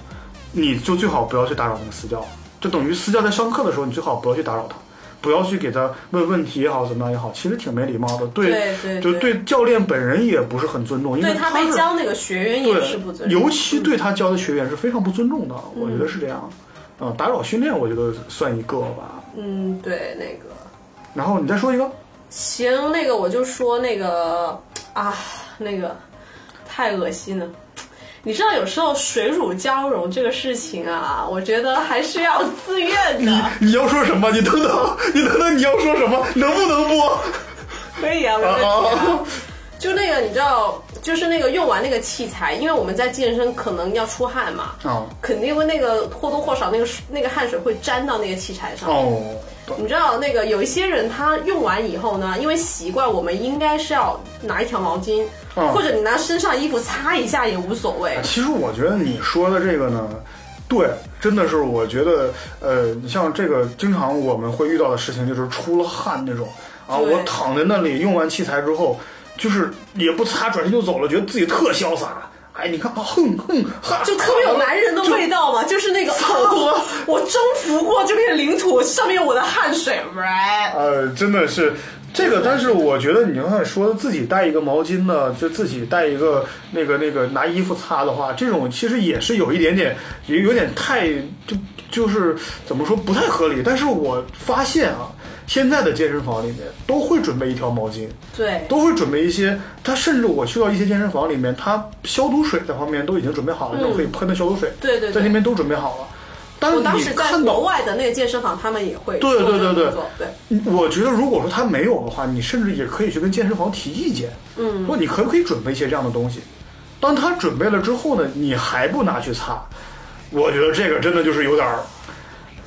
你就最好不要去打扰那个私教，就等于私教在上课的时候，你最好不要去打扰他。不要去给他问问题也好，怎么样也好，其实挺没礼貌的。对，对对就对对教练本人也不是很尊重，因为对他没教那个学员也是不，尊重，尤其对他教的学员是非常不尊重的，我觉得是这样。呃，打扰训练，我觉得算一个吧。嗯，对那个然后你再说一个，行，那个我就说那个啊，那个太恶心了。你知道有时候水乳交融这个事情啊，我觉得还是要自愿的。你要说什么？你等等，你等等，你要说什么？能不能播？可以啊，没问题啊。就那个，你知道，就是那个用完那个器材，因为我们在健身可能要出汗嘛，哦肯定会那个或多或少那个那个汗水会沾到那个器材上。哦，你知道那个有一些人他用完以后呢，因为习惯，我们应该是要拿一条毛巾，嗯或者你拿身上衣服擦一下也无所谓。其实我觉得你说的这个呢，对，真的是我觉得，呃，你像这个经常我们会遇到的事情，就是出了汗那种啊，我躺在那里用完器材之后，就是也不擦，转身就走了，觉得自己特潇洒。哎，你看啊，哼哼，哈，就特别有男人的味道嘛，就是那个 啊，我征服过这片领土，上面有我的汗水，right？呃，真的是这个，但是我觉得你刚才说自己带一个毛巾呢，就自己带一个那个那个拿衣服擦的话，这种其实也是有一点点，也有点太就就是怎么说不太合理。但是我发现啊，现在的健身房里面都会准备一条毛巾，对，都会准备一些。他甚至我去到一些健身房里面，他消毒水在方面都已经准备好了，那种可以喷的消毒水，嗯对对对在那边都准备好了。但是你我当时在看到国外的那个健身房，他们也会对对对对对。我觉得，如果说他没有的话，你甚至也可以去跟健身房提意见，嗯，说你可不可以准备一些这样的东西。当他准备了之后呢，你还不拿去擦，我觉得这个真的就是有点儿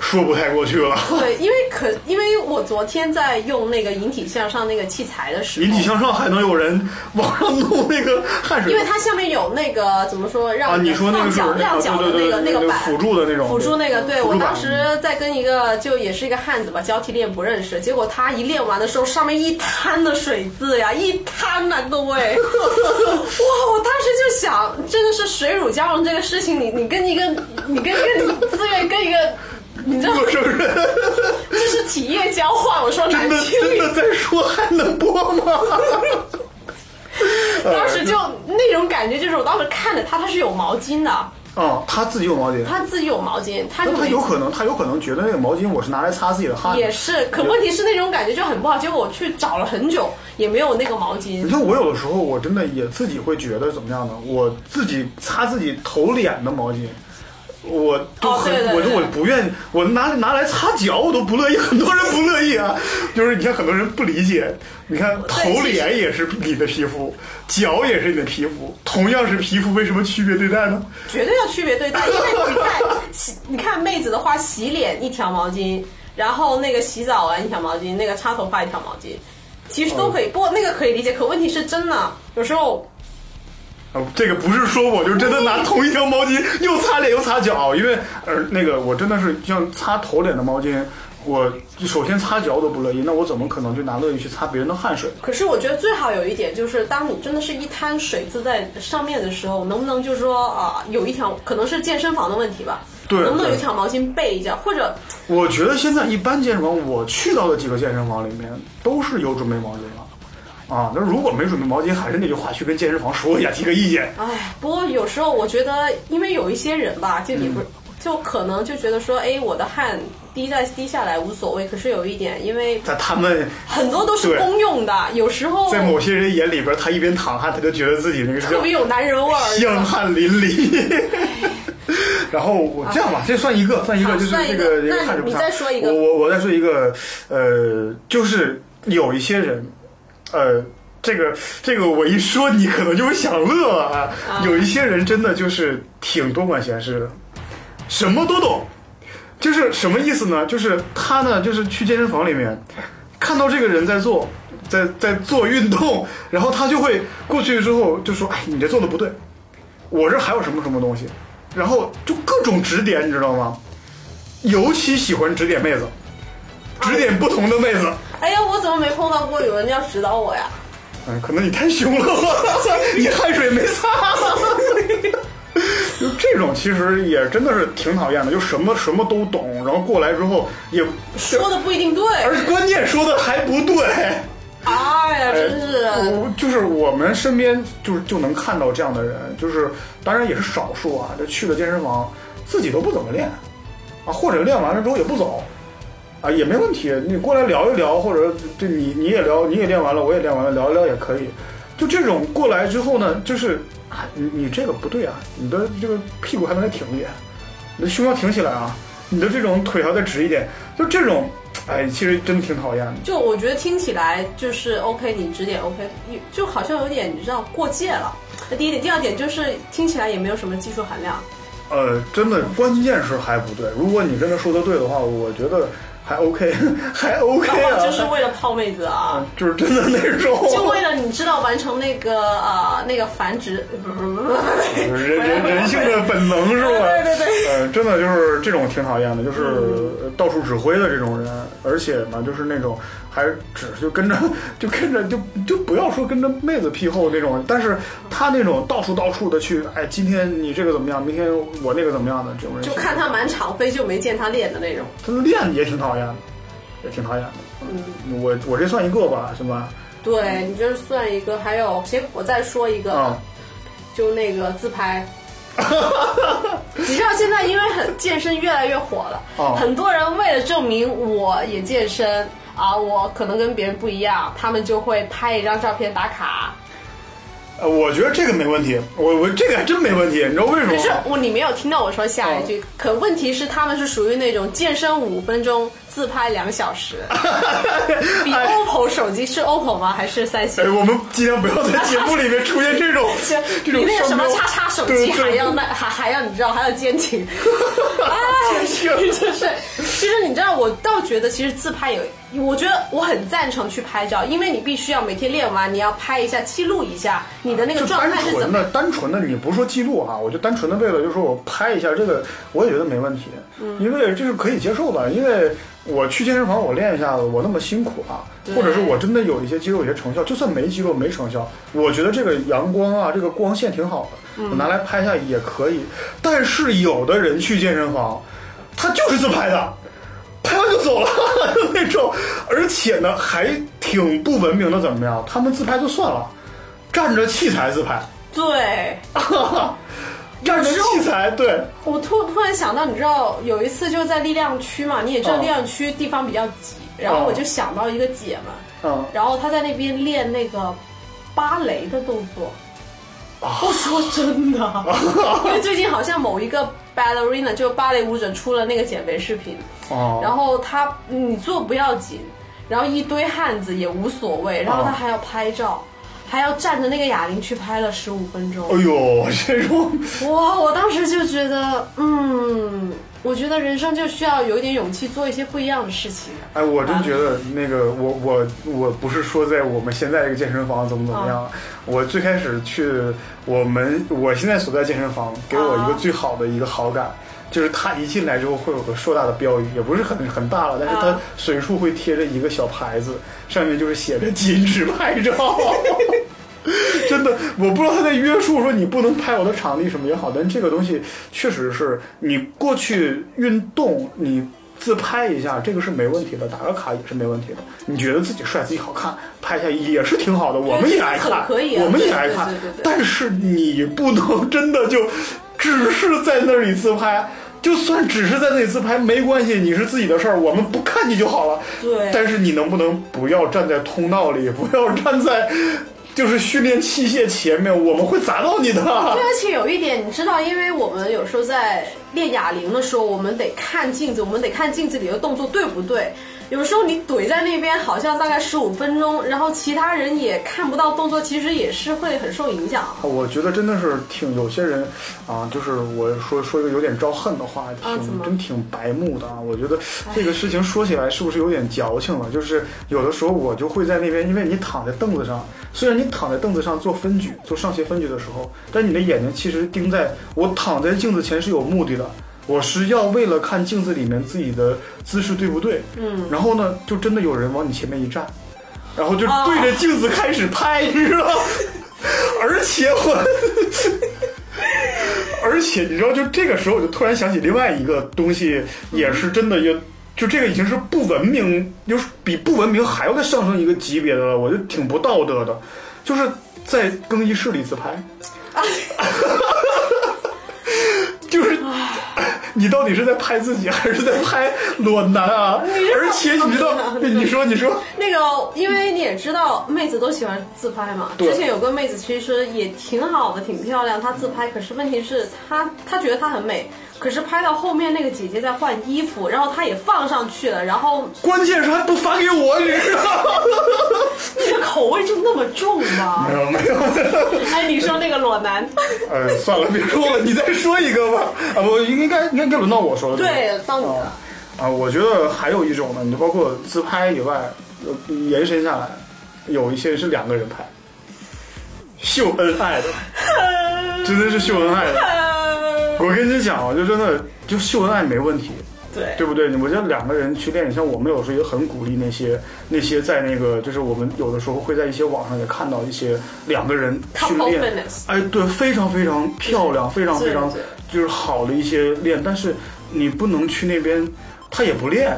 说不太过去了。对，因为可因为我昨天在用那个引体向上那个器材的时候，引体向上还能有人往上弄那个汗水，因为它下面有那个怎么说，让啊，你说那个放脚是那脚的那个那个板辅助的那种辅助那个，对我当时在跟一个就也是一个汉子吧，交替练不认识，结果他一练完的时候，上面一滩的水渍呀，一滩呐、各位，哇！我当时就想，真的是水乳交融这个事情，你你跟一个你跟一个自愿跟一个。你知道，陌生人，这是体液交换。我说难真的真的在说还能播吗？当时就那种感觉，就是我当时看着他，他是有毛巾的，啊，他自己有毛巾，他自己有毛巾，他就他有可能，他有可能觉得那个毛巾我是拿来擦自己的汗的。也是，可问题是那种感觉就很不好。结果我去找了很久，也没有那个毛巾你。看我有的时候我真的也自己会觉得怎么样呢？我自己擦自己头脸的毛巾，我都很，我说我不愿，我拿拿来擦脚我都不乐意，很多人不乐意啊。就是你看很多人不理解，你看头脸也是你的皮肤，脚也是你的皮肤，同样是皮肤，为什么区别对待呢？绝对要区别对待，因为你看洗，你看妹子的话，洗脸一条毛巾，然后那个洗澡完一条毛巾，那个擦头发一条毛巾，其实都可以。不过那个可以理解，可问题是真的，有时候啊，这个不是说我就真的拿同一条毛巾又擦脸又擦脚，因为呃那个我真的是像擦头脸的毛巾，我首先擦脚都不乐意，那我怎么可能就拿乐意去擦别人的汗水？可是我觉得最好有一点就是，当你真的是一滩水渍在上面的时候，能不能就是说啊、有一条可能是健身房的问题吧？对能不能有一条毛巾备一下，或者我觉得现在一般健身房，我去到的几个健身房里面都是有准备毛巾的。啊，那如果没准备毛巾，还是那句话，去跟健身房说一下，提个意见。哎，不过有时候我觉得，因为有一些人吧，就你不、嗯就可能就觉得说，哎，我的汗滴在滴下来无所谓。可是有一点，因为在他们很多都是公用的，有时候在某些人眼里边，他一边淌汗，他就觉得自己那个特别有男人味儿。香汗淋漓。然后我这样吧，这算一个，算一个，就是这个那个这个汗水不擦你再说一个我我我再说一个，呃，就是有一些人，呃。这个这个我一说你可能就会想乐啊！有一些人真的就是挺多管闲事的，什么都懂。就是什么意思呢？就是他呢，就是去健身房里面看到这个人在做，在在做运动，然后他就会过去之后就说：“哎，你这做的不对，我这还有什么什么东西。”然后就各种指点，你知道吗？尤其喜欢指点妹子，指点不同的妹子。哎呀，我怎么没碰到过有人要指导我呀？嗯，可能你太凶了，你汗水没擦。就这种其实也真的是挺讨厌的，就什么什么都懂，然后过来之后也，说的不一定对。而关键说的还不对。哎呀，真是。我就是我们身边就是就能看到这样的人，就是当然也是少数啊。这去了健身房自己都不怎么练啊，或者练完了之后也不走啊，也没问题。你过来聊一聊，或者对你你也聊，你也练完了，我也练完了，聊一聊也可以。就这种过来之后呢，就是啊，你你这个不对啊，你的这个屁股还能再挺一点，你的胸要挺起来啊，你的这种腿要再直一点，就这种，哎，其实真挺讨厌的。就我觉得听起来就是 OK，你指点 OK，你就好像有点你知道过界了。那第一点，第二点就是听起来也没有什么技术含量。呃，真的，关键是还不对。如果你真的说的对的话，我觉得还 OK，还 OK 啊。就是为了泡妹子啊，就是真的那种，就为了你知道完成那个呃那个繁殖，不是不是人人人性的本能是吧？真的就是这种挺讨厌的，就是到处指挥的这种人，而且呢，就是那种。还是只就跟着 就跟着就就不要说跟着妹子屁后那种，但是他那种到处到处的去，哎，今天你这个怎么样？明天我那个怎么样的这种人，就看他满场飞，就没见他练的那种。他练也挺讨厌的，也挺讨厌的。嗯，我我这算一个吧，行吧？对你这算一个，还有行，我再说一个，就那个自拍。你知道现在因为很健身越来越火了，很多人为了证明我也健身。啊，我可能跟别人不一样，他们就会拍一张照片打卡。呃，我觉得这个没问题，我我这个还真没问题，你知道为什么？可是我你没有听到我说下一句，可问题是他们是属于那种健身五分钟。自拍两小时，比 OPPO 手机是 OPPO 吗？还是三星？哎，我们尽量不要在节目里面出现这种 这种比那个什么叉叉手机还要那还还要你知道还要坚挺。啊，是就是，其实你知道，我倒觉得其实自拍有，我觉得我很赞成去拍照，因为你必须要每天练完，你要拍一下记录一下你的那个状态是怎么。的，单纯的，你不说记录哈，我就单纯的为了就是说我拍一下这个，我也觉得没问题，因为这是可以接受的，因为。我去健身房，我练一下子，我那么辛苦啊，或者是我真的有一些肌肉、有些成效，就算没肌肉、没成效，我觉得这个阳光啊，这个光线挺好的，我拿来拍一下也可以。但是有的人去健身房，他就是自拍的，拍完就走了那种，而且呢还挺不文明的，怎么样？他们自拍就算了，站着器材自拍，对。站着器材，对我突突然想到，你知道有一次就在力量区嘛，你也知道力量区地方比较挤，然后我就想到一个姐们，嗯，然后她在那边练那个芭蕾的动作。我说真的，因为最近好像某一个 ballerina 就芭蕾舞者出了那个减肥视频，哦，然后他你做不要紧，然后一堆汉子也无所谓，然后他还要拍照。还要站着那个哑铃去拍了十五分钟。哎呦，这种哇！我当时就觉得，嗯，我觉得人生就需要有一点勇气，做一些不一样的事情。哎，我真觉得那个，我我我不是说在我们现在这个健身房怎么怎么样。我最开始去我们我现在所在健身房，给我一个最好的一个好感，就是他一进来之后会有个硕大的标语，也不是很很大了，但是他随处会贴着一个小牌子，上面就是写着“禁止拍照”。真的，我不知道他在约束说你不能拍我的场地什么也好，但这个东西确实是你过去运动，你自拍一下，这个是没问题的，打个卡也是没问题的。你觉得自己帅，自己好看，拍一下也是挺好的，我们也爱看，我们也爱看。但是你不能真的就只是在那里自拍，就算只是在那里自拍没关系，你是自己的事儿，我们不看你就好了。对。但是你能不能不要站在通道里，不要站在。就是训练器械前面，我们会砸到你的。对，而且有一点，你知道，因为我们有时候在练哑铃的时候，我们得看镜子，我们得看镜子里的动作对不对。有时候你怼在那边，好像大概十五分钟，然后其他人也看不到动作，其实也是会很受影响。我觉得真的是挺有些人啊，就是我说说一个有点招恨的话，挺真挺白目的啊。我觉得这个事情说起来是不是有点矫情了？就是有的时候我就会在那边，因为你躺在凳子上，虽然你躺在凳子上做分举、做上斜分举的时候，但你的眼睛其实盯在我躺在镜子前是有目的的。我是要为了看镜子里面自己的姿势对不对？嗯，然后呢，就真的有人往你前面一站，然后就对着镜子开始拍，你知道？而且我，而且你知道，就这个时候我就突然想起另外一个东西，也是真的，也就这个已经是不文明，就是比不文明还要再上升一个级别的了，我就挺不道德的，就是在更衣室里自拍。就是你到底是在拍自己还是在拍裸男啊？而且你知道，你说你说，那个，因为你也知道，妹子都喜欢自拍嘛。对之前有个妹子其实也挺好的，挺漂亮，她自拍，可是问题是她她觉得她很美，可是拍到后面那个姐姐在换衣服，然后她也放上去了，然后 关键是还不发给我，你知道吗？你的口味就那么重吗没？有没有，哎，你说那个裸男，哎，算了，别说了，你再说一个吧。啊，不应该应该该轮到我说了。对，到你了。啊，我觉得还有一种呢，你就包括自拍以外，呃延伸下来，有一些是两个人拍，秀恩爱的，真的是秀恩爱的。我跟你讲啊，就真的就秀恩爱没问题，对。对不对？我觉得两个人去练，像我们有时候也很鼓励那些那些在那个，就是我们有的时候会在一些网上也看到一些两个人训练。哎，对，非常非常漂亮，非常非常就是好的一些练，但是你不能去那边，他也不练，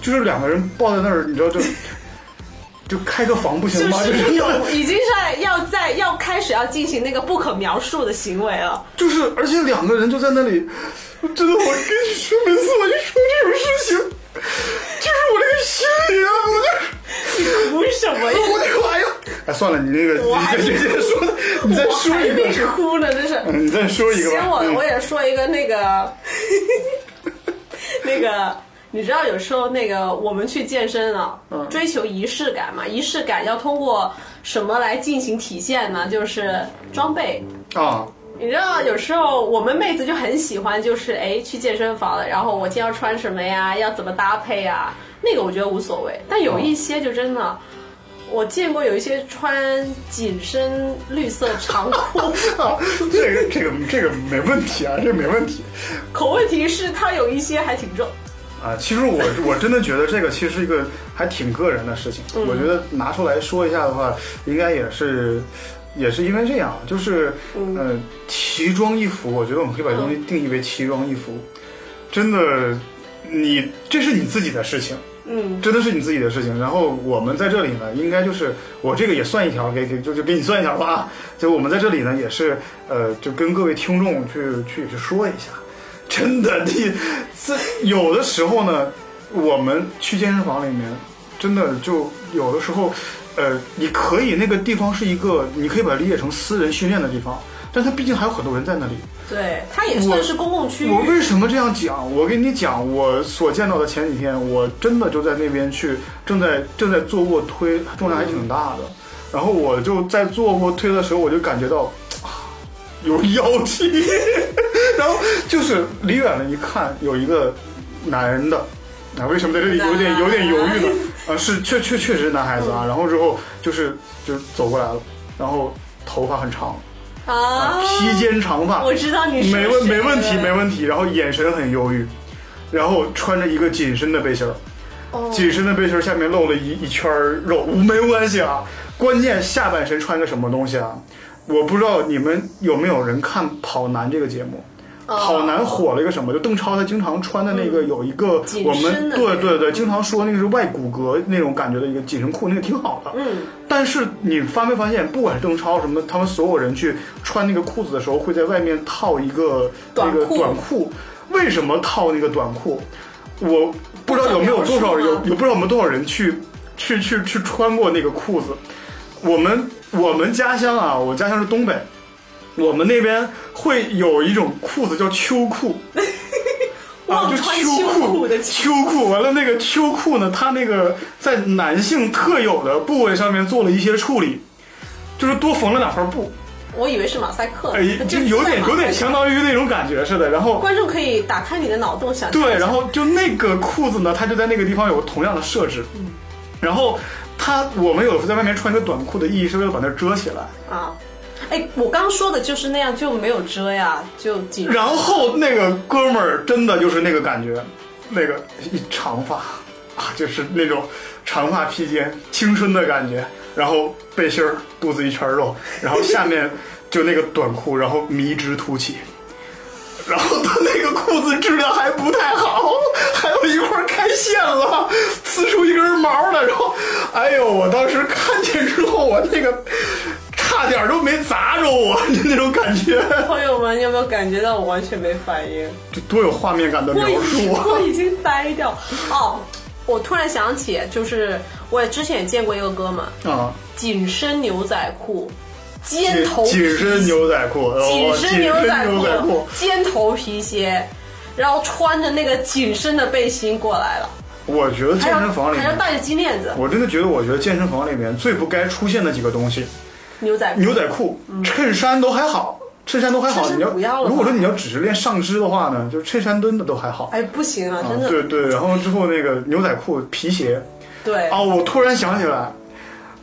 就是两个人抱在那儿，你知道就就开个房不行吗？就是已经在要在要开始要进行那个不可描述的行为了。就是，而且两个人就在那里，真的，我跟你说，每次我一说这种事情，就是我这个心里啊，我就。为什么呀？我就哎呀，哎，算了，你那个，我还你这这说，你再说一个，哭呢，真是。嗯，你再说一个吧。行，我嗯我也说一个那个，那个，你知道有时候那个我们去健身啊，嗯追求仪式感嘛，仪式感要通过什么来进行体现呢？就是装备。啊，你知道，有时候我们妹子就很喜欢，就是哎去健身房了，然后我今天要穿什么呀，要怎么搭配呀？那个我觉得无所谓，但有一些就真的，我见过有一些穿紧身绿色长裤，啊，这个这个这个没问题啊，这个没问题可问题是它有一些还挺重。啊。其实我 我真的觉得这个其实是一个还挺个人的事情。嗯我觉得拿出来说一下的话，应该也是。也是因为这样，就是，嗯呃，奇装异服，我觉得我们可以把这东西定义为奇装异服。真的，你这是你自己的事情，嗯，真的是你自己的事情。然后我们在这里呢，应该就是我这个也算一条，给给就就给你算一条吧啊。就我们在这里呢，也是呃，就跟各位听众去去去说一下，真的，你这有的时候呢，我们去健身房里面，真的就有的时候，呃，你可以那个地方是一个，你可以把它理解成私人训练的地方，但它毕竟还有很多人在那里。对，它也算是公共区域。我为什么这样讲？我跟你讲，我所见到的前几天，我真的就在那边去，正在正在做卧推，重量还挺大的。然后我就在做卧推的时候，我就感觉到啊有妖气，然后就是离远了一看，有一个男的。啊，为什么在这里有点有点犹豫呢？啊，是确确确实是男孩子啊。然后之后就是就走过来了，然后头发很长，啊，披肩长发，我知道你是。没问没问题没问题，然后眼神很忧郁，然后穿着一个紧身的背心儿，哦。紧身的背心儿下面露了一一圈儿肉，没关系啊，关键下半身穿个什么东西啊？我不知道你们有没有人看《跑男》这个节目。哦跑男火了一个什么？就邓超他经常穿的那个有一个我们对对对，经常说那个是外骨骼那种感觉的一个紧身裤，那个挺好的。嗯，但是你发没发现，不管是邓超什么，他们所有人去穿那个裤子的时候，会在外面套一个那个短裤。为什么套那个短裤？我不知道有没有多少有不可描述吗有不知道我们多少人去去去去穿过那个裤子。我们我们家乡啊，我家乡是东北，我们那边会有一种裤子叫秋裤。啊，就秋秋裤的秋裤，完了那个秋裤呢，它那个在男性特有的部位上面做了一些处理，就是多缝了两块布，我以为是马赛克，哎，就有点有点相当于那种感觉似的。然后观众可以打开你的脑洞想象。对，然后就那个裤子呢，它就在那个地方有同样的设置，然后它我们有时候在外面穿一个短裤的意义是为了把它遮起来，啊，哎，我刚说的就是那样，就没有遮呀，就紧。然后那个哥们儿真的就是那个感觉，那个一长发啊，就是那种长发披肩，青春的感觉。然后背心儿，肚子一圈肉，然后下面就那个短裤，然后迷之凸起。然后他那个裤子质量还不太好，还有一块开线了，呲出一根毛来。然后，哎呦，我当时看见之后，我那个差差点都没砸着我，就那种感觉，朋友们，你有没有感觉到我完全没反应？这多有画面感的描述啊！我已经呆掉。哦，我突然想起，就是我也之前也见过一个哥们，啊，紧身牛仔裤，尖头紧身牛仔裤，哦紧身牛仔裤，尖头皮鞋，然后穿着那个紧身的背心过来了，我觉得健身房里面，还要带着金链子，我真的觉得，我觉得健身房里面最不该出现的几个东西，牛仔裤。牛仔裤、衬衫都还好，衬衫都还好。你要如果说你要只是练上肢的话呢，就是衬衫蹲的都还好。哎，不行啊，啊真的，对对，然后之后那个牛仔裤、皮鞋对哦，我突然想起来，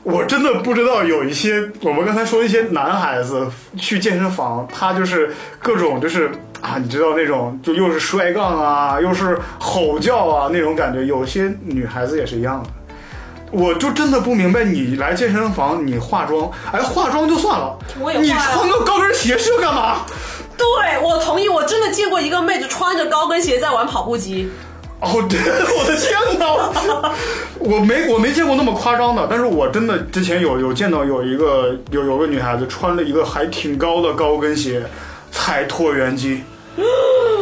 我真的不知道有一些我们刚才说一些男孩子去健身房，他就是各种就是啊，你知道那种就又是摔杠啊，又是吼叫啊那种感觉，有些女孩子也是一样的。我就真的不明白，你来健身房你化妆，哎，化妆就算了，你穿个高跟鞋是要干嘛？对，我同意。我真的见过一个妹子穿着高跟鞋在玩跑步机，哦，对，我的天哪！我没我没见过那么夸张的，但是我真的之前有有见到有一个有有个女孩子穿了一个还挺高的高跟鞋，踩椭圆机。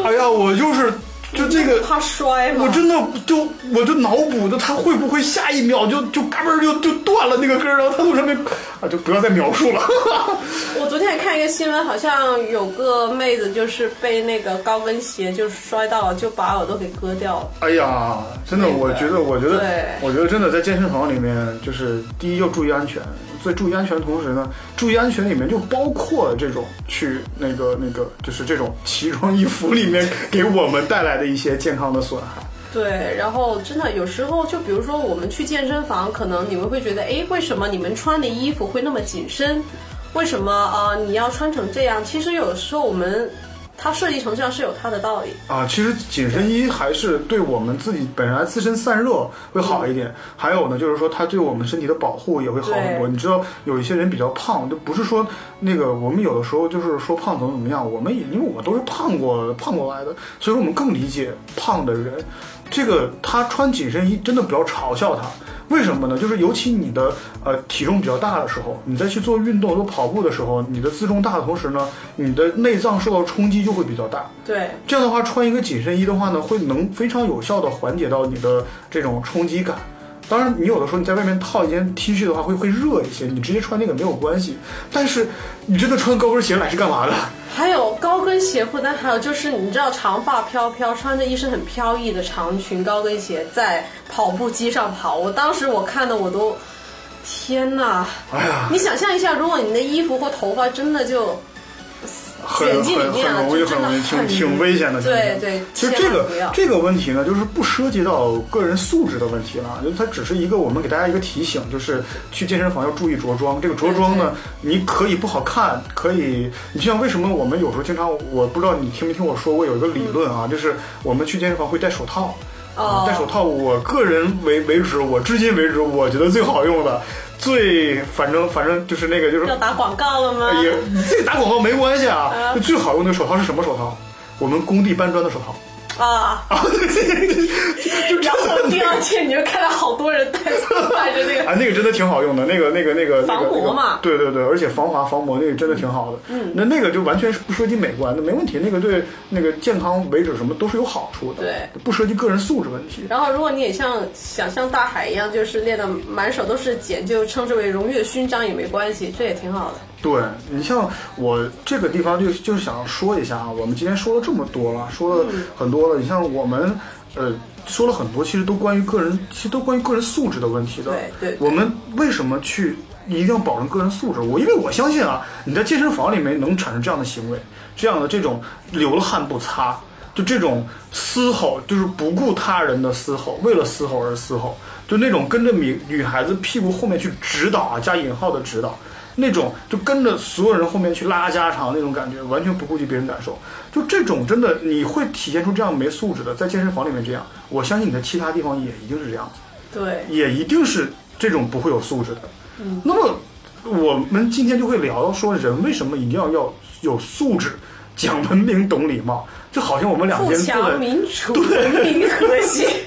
哎呀，我就是就这个，怕摔吗？我真的就我就脑补的他会不会下一秒就就嘎嘣儿就就断了那个根儿，然后他从上面啊，就不要再描述了。我昨天也看一个新闻，好像有个妹子就是被那个高跟鞋就摔到了，就把耳朵给割掉了。哎呀，真的，我觉得，我觉得对，我觉得真的在健身房里面，就是第一要注意安全，在注意安全的同时呢，注意安全里面就包括了这种去那个那个，就是这种奇装异服里面给我们带来的一些健康的损害。对，然后真的有时候，就比如说我们去健身房，可能你们会觉得，哎，为什么你们穿的衣服会那么紧身？为什么啊、呃你要穿成这样？其实有时候我们它设计成这样是有它的道理。啊，其实紧身衣还是对我们自己本来自身散热会好一点，还有呢，就是说它对我们身体的保护也会好很多。你知道有一些人比较胖，就不是说那个我们有的时候就是说胖怎么怎么样，我们也因为我都是胖过胖过来的，所以说我们更理解胖的人。这个他穿紧身衣真的不要嘲笑他，为什么呢？就是尤其你的呃体重比较大的时候，你再去做运动、做跑步的时候，你的自重大的同时呢，你的内脏受到冲击就会比较大。对，这样的话，穿一个紧身衣的话呢，会能非常有效的缓解到你的这种冲击感。当然，你有的时候你在外面套一件 T 恤的话，会会热一些，你直接穿那个没有关系。但是你真的穿高跟鞋来是干嘛的？还有高跟鞋不单，还有就是你知道长发飘飘，穿着一身很飘逸的长裙高跟鞋在跑步机上跑，我当时我看的我都，天呐！哎呀，你想象一下，如果你的衣服或头发真的就很很，很容易，很容易，挺挺危险的。对对，其实这个这个问题呢，就是不涉及到个人素质的问题了，就它只是一个我们给大家一个提醒，就是去健身房要注意着装。这个着装呢，你可以不好看，可以，你就像为什么我们有时候经常，我不知道你听没听我说过有一个理论啊，就是我们去健身房会戴手套。哦戴手套，我个人为为止，我至今为止，我觉得最好用的，最反正反正就是那个就是要打广告了吗？也这个打广告没关系啊最好用的手套是什么手套？我们工地搬砖的手套。啊，然后第二天你就看到好多人戴着戴着那个啊，那个真的挺好用的，那个那个那个防磨嘛、对对对，而且防滑防磨那个真的挺好的。嗯，那那个就完全是不涉及美观的，没问题。那个对那个健康为止什么都是有好处的，对，不涉及个人素质问题。然后，如果你也像想像大海一样，就是练的满手都是茧，就称之为荣誉勋章也没关系，这也挺好的。对你像我这个地方就就是想说一下啊，我们今天说了这么多了，说了很多了。你像我们呃说了很多，其实都关于个人，其实都关于个人素质的问题的。对对对我们为什么去一定要保证个人素质？我因为我相信啊，你在健身房里面能产生这样的行为，这样的这种流了汗不擦。就这种嘶吼，就是不顾他人的嘶吼，为了嘶吼而嘶吼，就那种跟着女女孩子屁股后面去指导啊，加引号的指导，那种就跟着所有人后面去拉家常那种感觉，完全不顾及别人感受。就这种真的，你会体现出这样没素质的，在健身房里面这样，我相信你在其他地方也一定是这样子，对，也一定是这种不会有素质的。嗯，那么我们今天就会聊到说，人为什么一定要要有素质，讲文明，懂礼貌，就好像我们两边坐强、在民主、文明、和谐。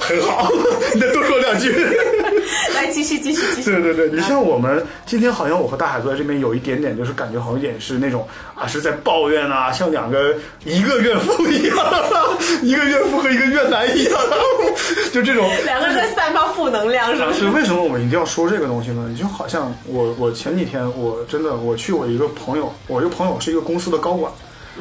很好，你再多说两句。来，继续继续继续。对对对，你像我们今天好像我和大海坐在这边有一点点，就是感觉好像有点是那种啊是在抱怨啊，像两个一个怨妇一样，一个怨妇和一个怨男一样，就这种。两个人在散发负能量，是不是？是为什么我们一定要说这个东西呢？就好像我我前几天我真的我去我一个朋友，我一个朋友是一个公司的高管，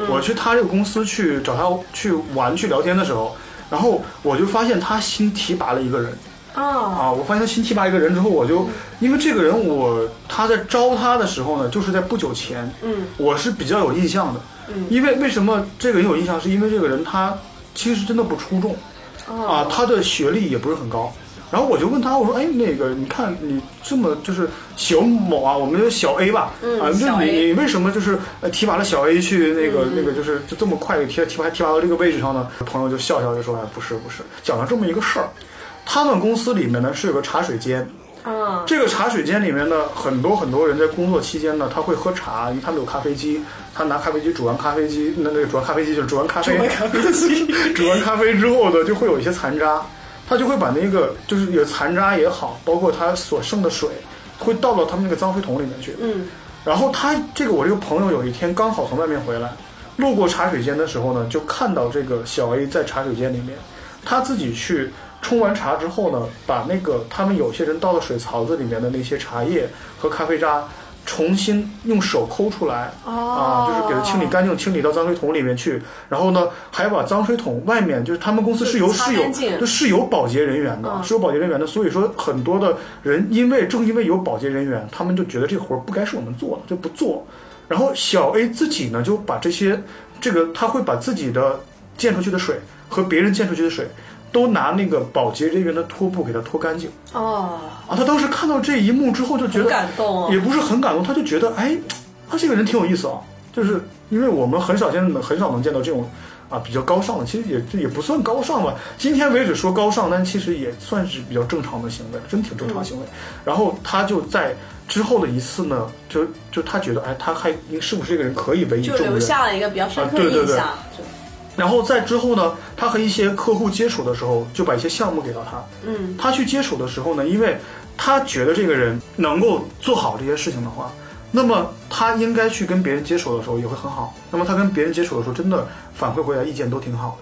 我去他这个公司去找他去玩去聊天的时候，然后我就发现他新提拔了一个人。啊，啊，我发现他新提拔一个人之后，我就因为这个人我他在招他的时候呢，就是在不久前，嗯，我是比较有印象的，嗯，因为为什么这个人有印象，是因为这个人他其实真的不出众，啊，他的学历也不是很高。然后我就问他，我说：“哎，那个，你看你这么就是小某啊，我们就小 A 吧，嗯啊，那你你为什么就是呃提拔了小 A 去那个、嗯那个就是就这么快就提提拔提拔到这个位置上呢？”朋友就笑笑就说：“哎，不是不是，讲了这么一个事儿，他们公司里面呢是有个茶水间，啊，这个茶水间里面呢，很多很多人在工作期间呢，他会喝茶，因为他们有咖啡机，他拿咖啡机煮完咖啡机，那那个煮完咖啡机就是煮完咖啡，煮完咖啡机 煮完咖啡之后呢，就会有一些残渣，他就会把那个就是有残渣也好，包括他所剩的水，会倒到他们那个脏水桶里面去。嗯，然后他这个我这个朋友有一天刚好从外面回来，路过茶水间的时候呢，就看到这个小 A 在茶水间里面，他自己去冲完茶之后呢，把那个他们有些人倒到水槽子里面的那些茶叶和咖啡渣。重新用手抠出来、啊，就是给它清理干净，清理到脏水桶里面去。然后呢，还把脏水桶外面，就是他们公司是有是有就是有保洁人员的，嗯是有保洁人员的。所以说，很多的人因为正因为有保洁人员，他们就觉得这个活儿不该是我们做的，就不做。然后小 A 自己呢，就把这些这个他会把自己的溅出去的水和别人溅出去的水，都拿那个保洁人员的拖布给他拖干净哦，啊。他当时看到这一幕之后，就觉很得感动哦也不是很感动，他就觉得哎，他这个人挺有意思啊。就是因为我们很少见很少能见到这种啊比较高尚的，其实也这也不算高尚吧。今天为止说高尚，但其实也算是比较正常的行为，真挺正常行为。然后他就在之后的一次呢，就就他觉得哎，他还是不是这个人可以委以就留？下了一个比较深刻的啊对对对印象。就然后在之后呢，他和一些客户接触的时候，就把一些项目给到他。嗯，他去接触的时候呢，因为他觉得这个人能够做好这些事情的话，那么他应该去跟别人接触的时候也会很好。那么他跟别人接触的时候，真的反馈回来意见都挺好的。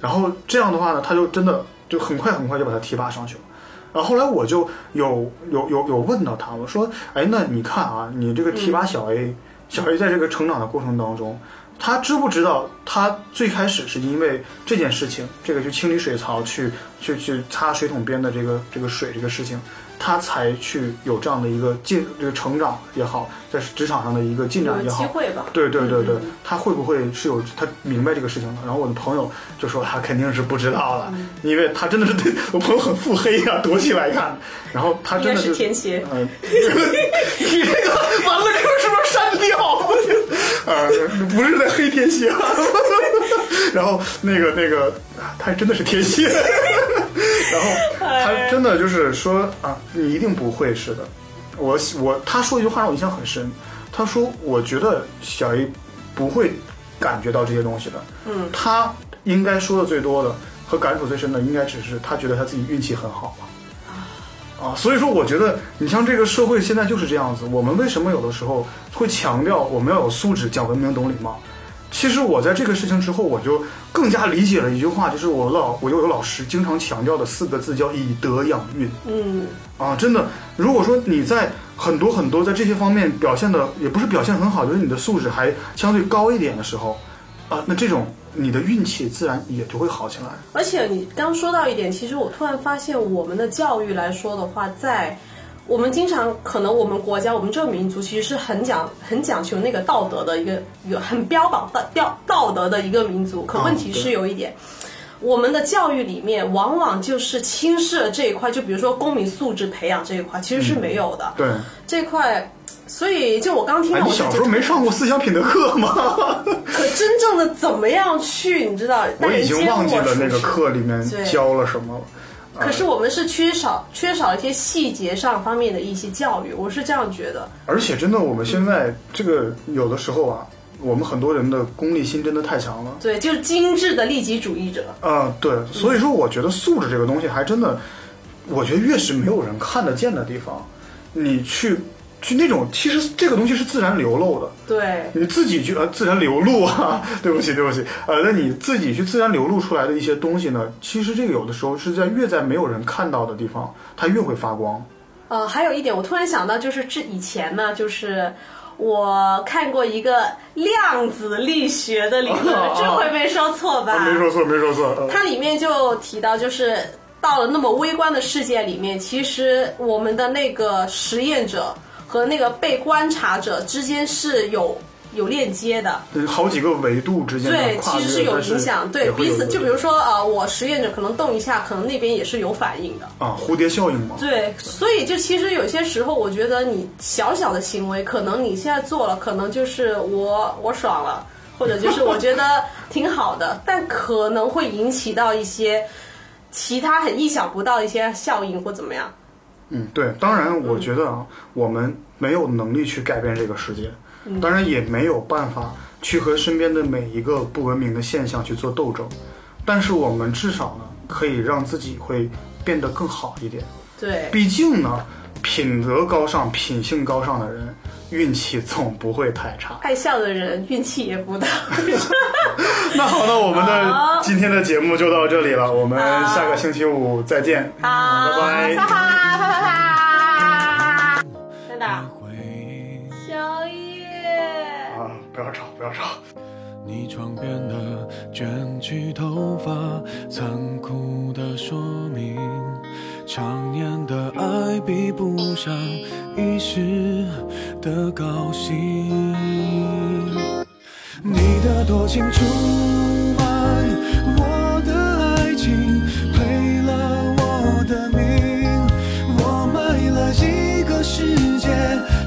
然后这样的话呢，他就真的就很快很快就把他提拔上去了。然后后来我就有有有有问到他，我说，哎，那你看啊，你这个提拔小 A，、小 A 在这个成长的过程当中，他知不知道他最开始是因为这件事情，这个去清理水槽，去去去擦水桶边的这个这个水这个事情，他才去有这样的一个进这个成长也好，在职场上的一个进展也好，机会吧。对对对对嗯，他会不会是有他明白这个事情的？然后我的朋友就说他肯定是不知道的，嗯因为他真的是对我朋友很腹黑呀、躲起来看。然后他真的是天蝎，嗯，你这个完了之后是不是删掉？呃，不是在黑天蝎。然后那个那个，他还真的是天蝎。然后他真的就是说啊，你一定不会是的。我我他说一句话让我印象很深，他说我觉得小 A 不会感觉到这些东西的。嗯，他应该说的最多的和感触最深的，应该只是他觉得他自己运气很好吧。啊，所以说我觉得你像这个社会现在就是这样子。我们为什么有的时候会强调我们要有素质、讲文明、懂礼貌？其实我在这个事情之后，我就更加理解了一句话，就是我老我有个老师经常强调的四个字，叫以德养运。嗯，啊，真的，如果说你在很多很多在这些方面表现的也不是表现很好，就是你的素质还相对高一点的时候，啊，那这种你的运气自然也就会好起来。而且你刚说到一点，其实我突然发现，我们的教育来说的话，在我们经常可能我们国家，我们这个民族其实是很讲很讲求那个道德的一个一个很标榜道道道德的一个民族。可问题是有一点。我们的教育里面往往就是轻视了这一块，就比如说公民素质培养这一块，其实是没有的。对，这块，所以就我刚听哎，到，我小时候没上过思想品德课吗？可真正的怎么样去，你知道？我已经忘记了那个课里面教了什么了。可是我们是缺少缺少一些细节上方面的一些教育，我是这样觉得。而且真的，我们现在这个有的时候啊，我们很多人的功利心真的太强了。对，就是精致的利己主义者。啊、对，所以说我觉得素质这个东西还真的，我觉得越是没有人看得见的地方，你去去那种，其实这个东西是自然流露的。对，你自己去呃自然流露啊，对不起对不起，呃，那你自己去自然流露出来的一些东西呢，其实这个有的时候是在越在没有人看到的地方，它越会发光。呃，还有一点，我突然想到，就是这以前呢，就是我看过一个量子力学的理论，啊 这回没说错吧？没说错没说错，呃它里面就提到，就是到了那么微观的世界里面，其实我们的那个实验者和那个被观察者之间是有有链接的。呃好几个维度之间的对，其实是有影响，对彼此，就比如说呃，我实验者可能动一下，可能那边也是有反应的。啊蝴蝶效应嘛，对，所以就其实有些时候，我觉得你小小的行为，可能你现在做了，可能就是我我爽了，或者就是我觉得挺好的，但可能会引起到一些其他很意想不到的一些效应或怎么样。嗯，对，当然，我觉得啊，我们没有能力去改变这个世界，当然也没有办法去和身边的每一个不文明的现象去做斗争，但是我们至少呢，可以让自己会变得更好一点。对，毕竟呢，品德高尚、品性高尚的人，运气总不会太差。爱笑的人运气也不大。那好，那我们的今天的节目就到这里了，我们下个星期五再见，好，拜拜。哈哈哈哈哈，真的，回忆。小叶。啊，不要吵，不要吵。你床边的卷曲头发，残酷的说明，常年的爱比不上一时的高兴。你的多情出卖我的爱情，赔了我的命。我卖了一个世界，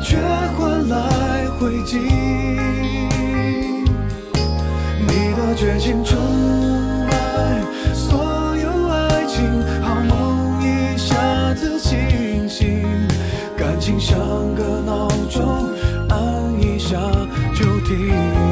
却换来灰烬。你的绝情出按一下就停。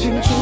情